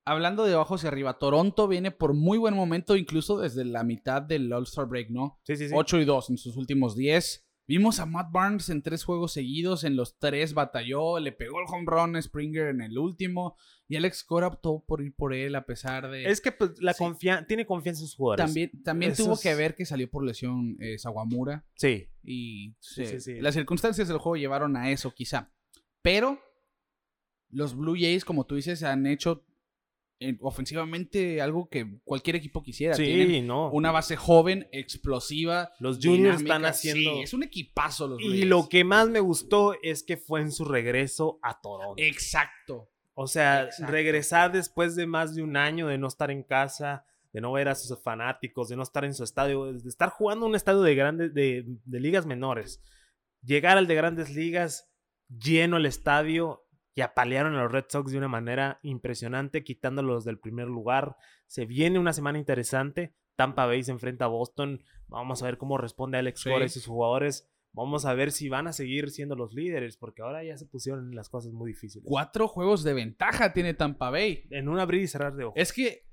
hablando de abajo hacia arriba, Toronto viene por muy buen momento, incluso desde la mitad del All-Star Break, ¿no? Sí, sí, sí. 8 y 2 en sus últimos 10. Vimos a Matt Barnes en tres juegos seguidos, en los tres batalló, le pegó el home run a Springer en el último, y Alex Cora optó por ir por él a pesar de... Es que pues, la Sí. tiene confianza en sus jugadores. también también tuvo que ver que salió por lesión eh, Sawamura, Sí, y sí, sí. las circunstancias del juego llevaron a eso, quizá. Pero los Blue Jays, como tú dices, han hecho eh, ofensivamente algo que cualquier equipo quisiera. sí, Tienen no. una base joven, explosiva. Los juniors dinámica. están haciendo... Sí, es un equipazo los Y lo que más me gustó es que fue en su regreso a Toronto. Exacto. o sea, exacto. regresar después de más de un año de no estar en casa, de no ver a sus fanáticos, de no estar en su estadio, de estar jugando un estadio de grandes, de, de ligas menores. Llegar al de grandes ligas, lleno el estadio, y apalearon a los Red Sox de una manera impresionante, quitándolos del primer lugar. Se viene una semana interesante. Tampa Bay se enfrenta a Boston. Vamos a ver cómo responde Alex Sí. Cora y sus jugadores. Vamos a ver si van a seguir siendo los líderes, porque ahora ya se pusieron las cosas muy difíciles. Cuatro juegos de ventaja tiene Tampa Bay. En un abrir y cerrar de ojos. Es que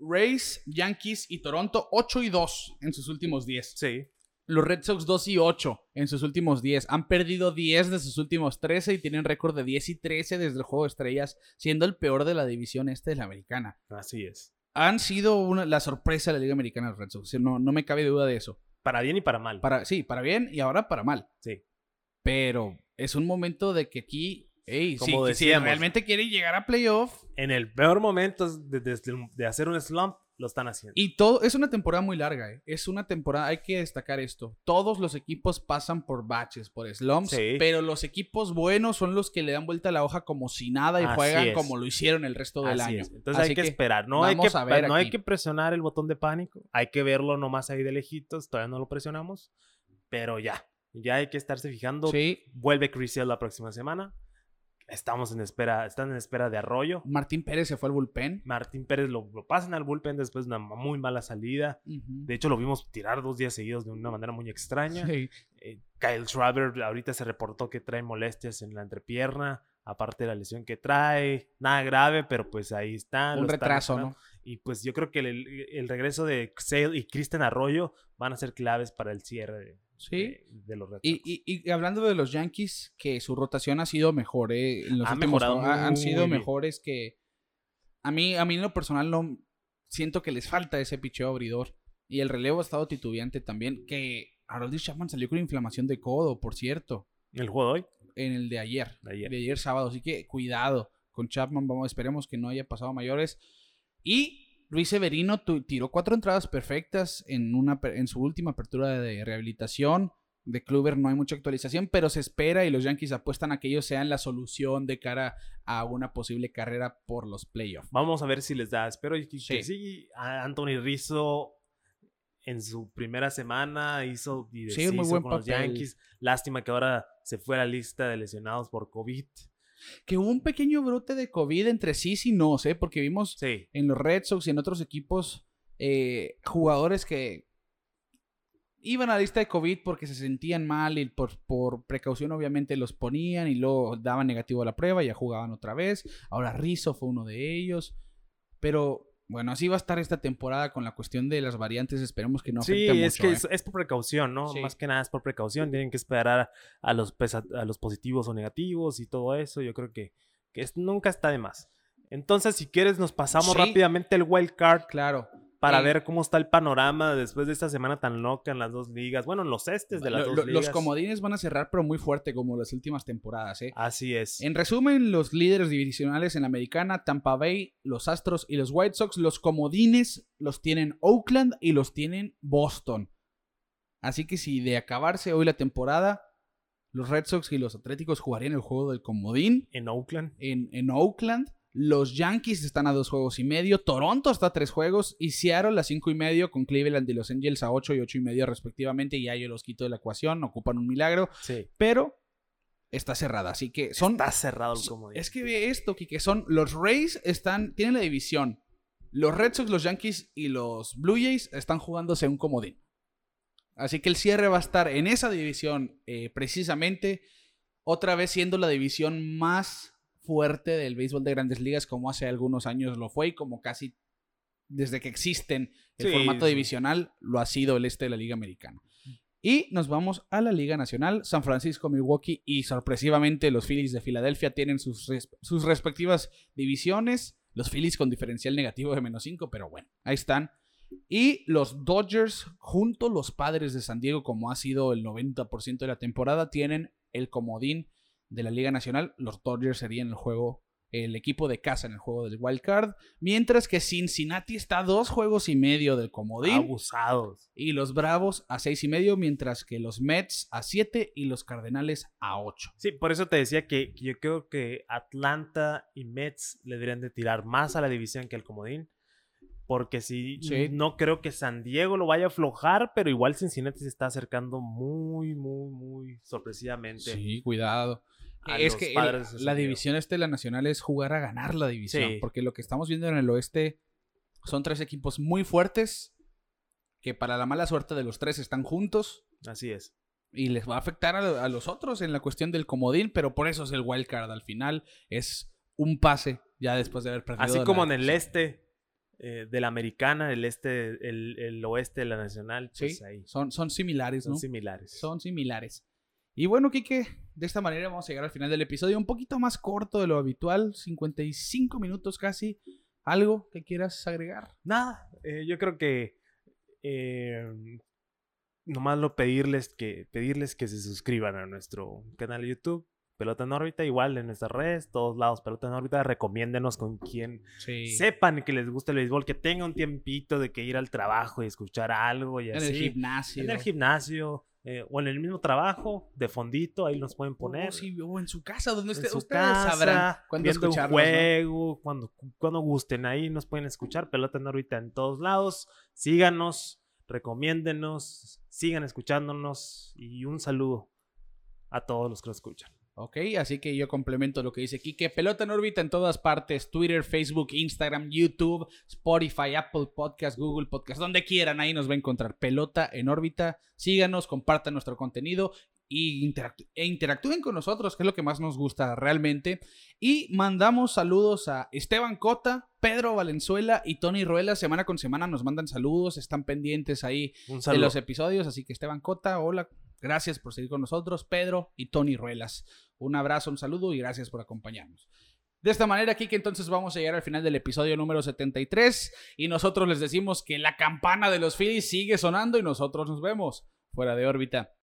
Rays, Yankees y Toronto 8 y 2 en sus últimos 10. Sí. Los Red Sox 2 y 8 en sus últimos 10. Han perdido 10 de sus últimos 13 y tienen récord de 10 y 13 desde el juego de estrellas, siendo el peor de la división este de la americana. Así es. Han sido una- la sorpresa de la Liga Americana los Red Sox. No, no me cabe duda de eso. Para bien y para mal. Para, sí, para bien y ahora para mal. Sí. Pero es un momento de que aquí Ey, Como sí, si decíamos. realmente quieren llegar a playoff. En el peor momento de, de- de hacer un slump, lo están haciendo. Y todo, es una temporada muy larga, ¿eh? Es una temporada, hay que destacar esto. Todos los equipos pasan por baches, por slumps, Sí. pero los equipos buenos son los que le dan vuelta a la hoja como si nada y Así juegan es. como lo hicieron el resto del Así año. es. Entonces Así hay que, esperar. No, hay que, no hay aquí. que presionar el botón de pánico. Hay que verlo nomás ahí de lejitos. Todavía no lo presionamos. Pero ya. Ya hay que estarse fijando. Sí, Vuelve Chris Hill la próxima semana. Estamos en espera. Están en espera de Arroyo. Martín Pérez se fue al bullpen. Martín Pérez lo, lo pasan al bullpen después de una muy mala salida. De hecho, lo vimos tirar dos días seguidos de una manera muy extraña. Sí. Eh, Kyle Schraber ahorita se reportó que trae molestias en la entrepierna, aparte de la lesión que trae, nada grave, pero pues ahí está. Un retraso. ¿no? Y pues yo creo que el, el regreso de Sale y Kristen Arroyo van a ser claves para el cierre de, Sí. de- de los Red Y, Sox. y- y hablando de los Yankees, que su rotación ha sido mejor, ¿eh? En los Ha últimos mejorado ha- han sido bien. mejores que. A mí, a mí en lo personal no siento que les falta ese picheo abridor. Y el relevo ha estado titubeante también. Que Harold Chapman salió con inflamación de codo, por cierto. el juego de hoy, En el de ayer. de ayer. De ayer sábado. Así que cuidado con Chapman. Vamos, esperemos que no haya pasado mayores. Y Luis Severino tiró cuatro entradas perfectas en, una, per- en su última apertura de rehabilitación. De Kluber no hay mucha actualización, pero se espera y los Yankees apuestan a que ellos sean la solución de cara a una posible carrera por los playoffs. Vamos a ver si les da. Espero que Sí. sí. A Anthony Rizzo en su primera semana hizo y Sí, muy buen con los. Yankees. Lástima que ahora se fue a la lista de lesionados por COVID. Que hubo un pequeño brote de COVID entre sí y no, ¿eh? porque vimos Sí, en los Red Sox y en otros equipos eh, jugadores que iban a la lista de COVID porque se sentían mal y por, por precaución obviamente los ponían y luego daban negativo a la prueba y ya jugaban otra vez. Ahora Rizzo fue uno de ellos. Pero bueno, así va a estar esta temporada con la cuestión de las variantes. Esperemos que no sí, afecte es mucho. que ¿eh? es, es por precaución, ¿no? Sí. Más que nada es por precaución. Tienen que esperar a, a los, pesa- a los positivos o negativos y todo eso. Yo creo que, que es- nunca está de más. Entonces, si quieres, nos pasamos Sí. rápidamente el wild card Claro. Para Eh, ver cómo está el panorama después de esta semana tan loca en las dos ligas. Bueno, en los estes de las lo- dos lo- ligas. los comodines van a cerrar, pero muy fuerte como las últimas temporadas. ¿eh? Así es. En resumen, los líderes divisionales en la americana, Tampa Bay, los Astros y los White Sox, los comodines los tienen Oakland y los tienen Boston. Así que si de acabarse hoy la temporada, los Red Sox y los Atléticos jugarían el juego del comodín En Oakland. en, en Oakland. Los Yankees están a dos juegos y medio, Toronto está a tres juegos y Seattle a cinco y medio con Cleveland y Los Angels a ocho y ocho y medio respectivamente. Y ya yo los quito de la ecuación, ocupan un milagro, Sí. pero está cerrada. Así que son Está cerrado el comodín. Es que ve esto, que son los Rays están tienen la división. Los Red Sox, los Yankees y los Blue Jays están jugándose un comodín. Así que el cierre va a estar en esa división eh, precisamente otra vez siendo la división más fuerte del béisbol de Grandes Ligas como hace algunos años lo fue y como casi desde que existen el Sí, formato sí. divisional lo ha sido el este de la Liga Americana. Y nos vamos a la Liga Nacional. San Francisco, Milwaukee y sorpresivamente los Phillies de Filadelfia tienen sus, res- sus respectivas divisiones. Los Phillies con diferencial negativo de menos 5, pero bueno, ahí están. Y los Dodgers, junto a los padres de San Diego, como ha sido el 90% de la temporada, tienen el comodín de la Liga Nacional. Los Dodgers serían el juego, el equipo de casa en el juego del Wild Card. Mientras que Cincinnati está a dos juegos y medio del comodín. Abusados. Y los Bravos a seis y medio, mientras que los Mets a 7 y los Cardenales a 8. Sí, por eso te decía que que yo creo que Atlanta y Mets le deberían de tirar más a la división que al comodín. Porque si Sí. no creo que San Diego lo vaya a aflojar, pero igual Cincinnati se está acercando muy, muy, muy sorpresivamente. Sí, cuidado. A es los que el- de la división este de la Nacional es jugar a ganar la división. Sí. Porque lo que estamos viendo en el oeste son tres equipos muy fuertes que para la mala suerte de los tres están juntos Así es. y les va a afectar a, a los otros en la cuestión del comodín, pero por eso es el wild card al final. Es un pase ya después de haber perdido. Así la como en el este eh, de la americana, el este, el, el oeste de la nacional, Sí, pues ahí son, son similares, son ¿no? similares. Son similares. Y bueno, Kike, de esta manera vamos a llegar al final del episodio, un poquito más corto de lo habitual, 55 minutos casi. ¿Algo que quieras agregar? Nada, eh, yo creo que eh, nomás lo pedirles que pedirles que se suscriban a nuestro canal de YouTube, Pelota en órbita, igual en nuestras redes, todos lados, pelota en órbita, recomiéndenos con quien Sí. sepan que les gusta el béisbol, que tenga un tiempito de que ir al trabajo y escuchar algo y en así. el gimnasio. En el gimnasio eh, o en el mismo trabajo, de fondito, ahí nos pueden poner. sí, o en su casa, donde usted, su ustedes casa, sabrán un escucharnos. ¿no? juego, cuando, cuando gusten, ahí nos pueden escuchar. Pelota en órbita en todos lados. Síganos, recomiéndenos, sigan escuchándonos y un saludo a todos los que lo escuchan. Ok, así que yo complemento lo que dice Kike. Pelota en órbita en todas partes: Twitter, Facebook, Instagram, YouTube, Spotify, Apple Podcast, Google Podcast, donde quieran, ahí nos va a encontrar. Pelota en órbita. Síganos, compartan nuestro contenido y interactú- e interactúen con nosotros, que es lo que más nos gusta realmente. Y mandamos saludos a Esteban Cota, Pedro Valenzuela y Tony Ruela. Semana con semana nos mandan saludos, están pendientes ahí de los episodios. Así que Esteban Cota, hola, gracias por seguir con nosotros. Pedro y Tony Ruelas, un abrazo, un saludo y gracias por acompañarnos. De esta manera, aquí que entonces vamos a llegar al final del episodio número 73 y nosotros les decimos que la campana de los Phillies sigue sonando y nosotros nos vemos fuera de órbita.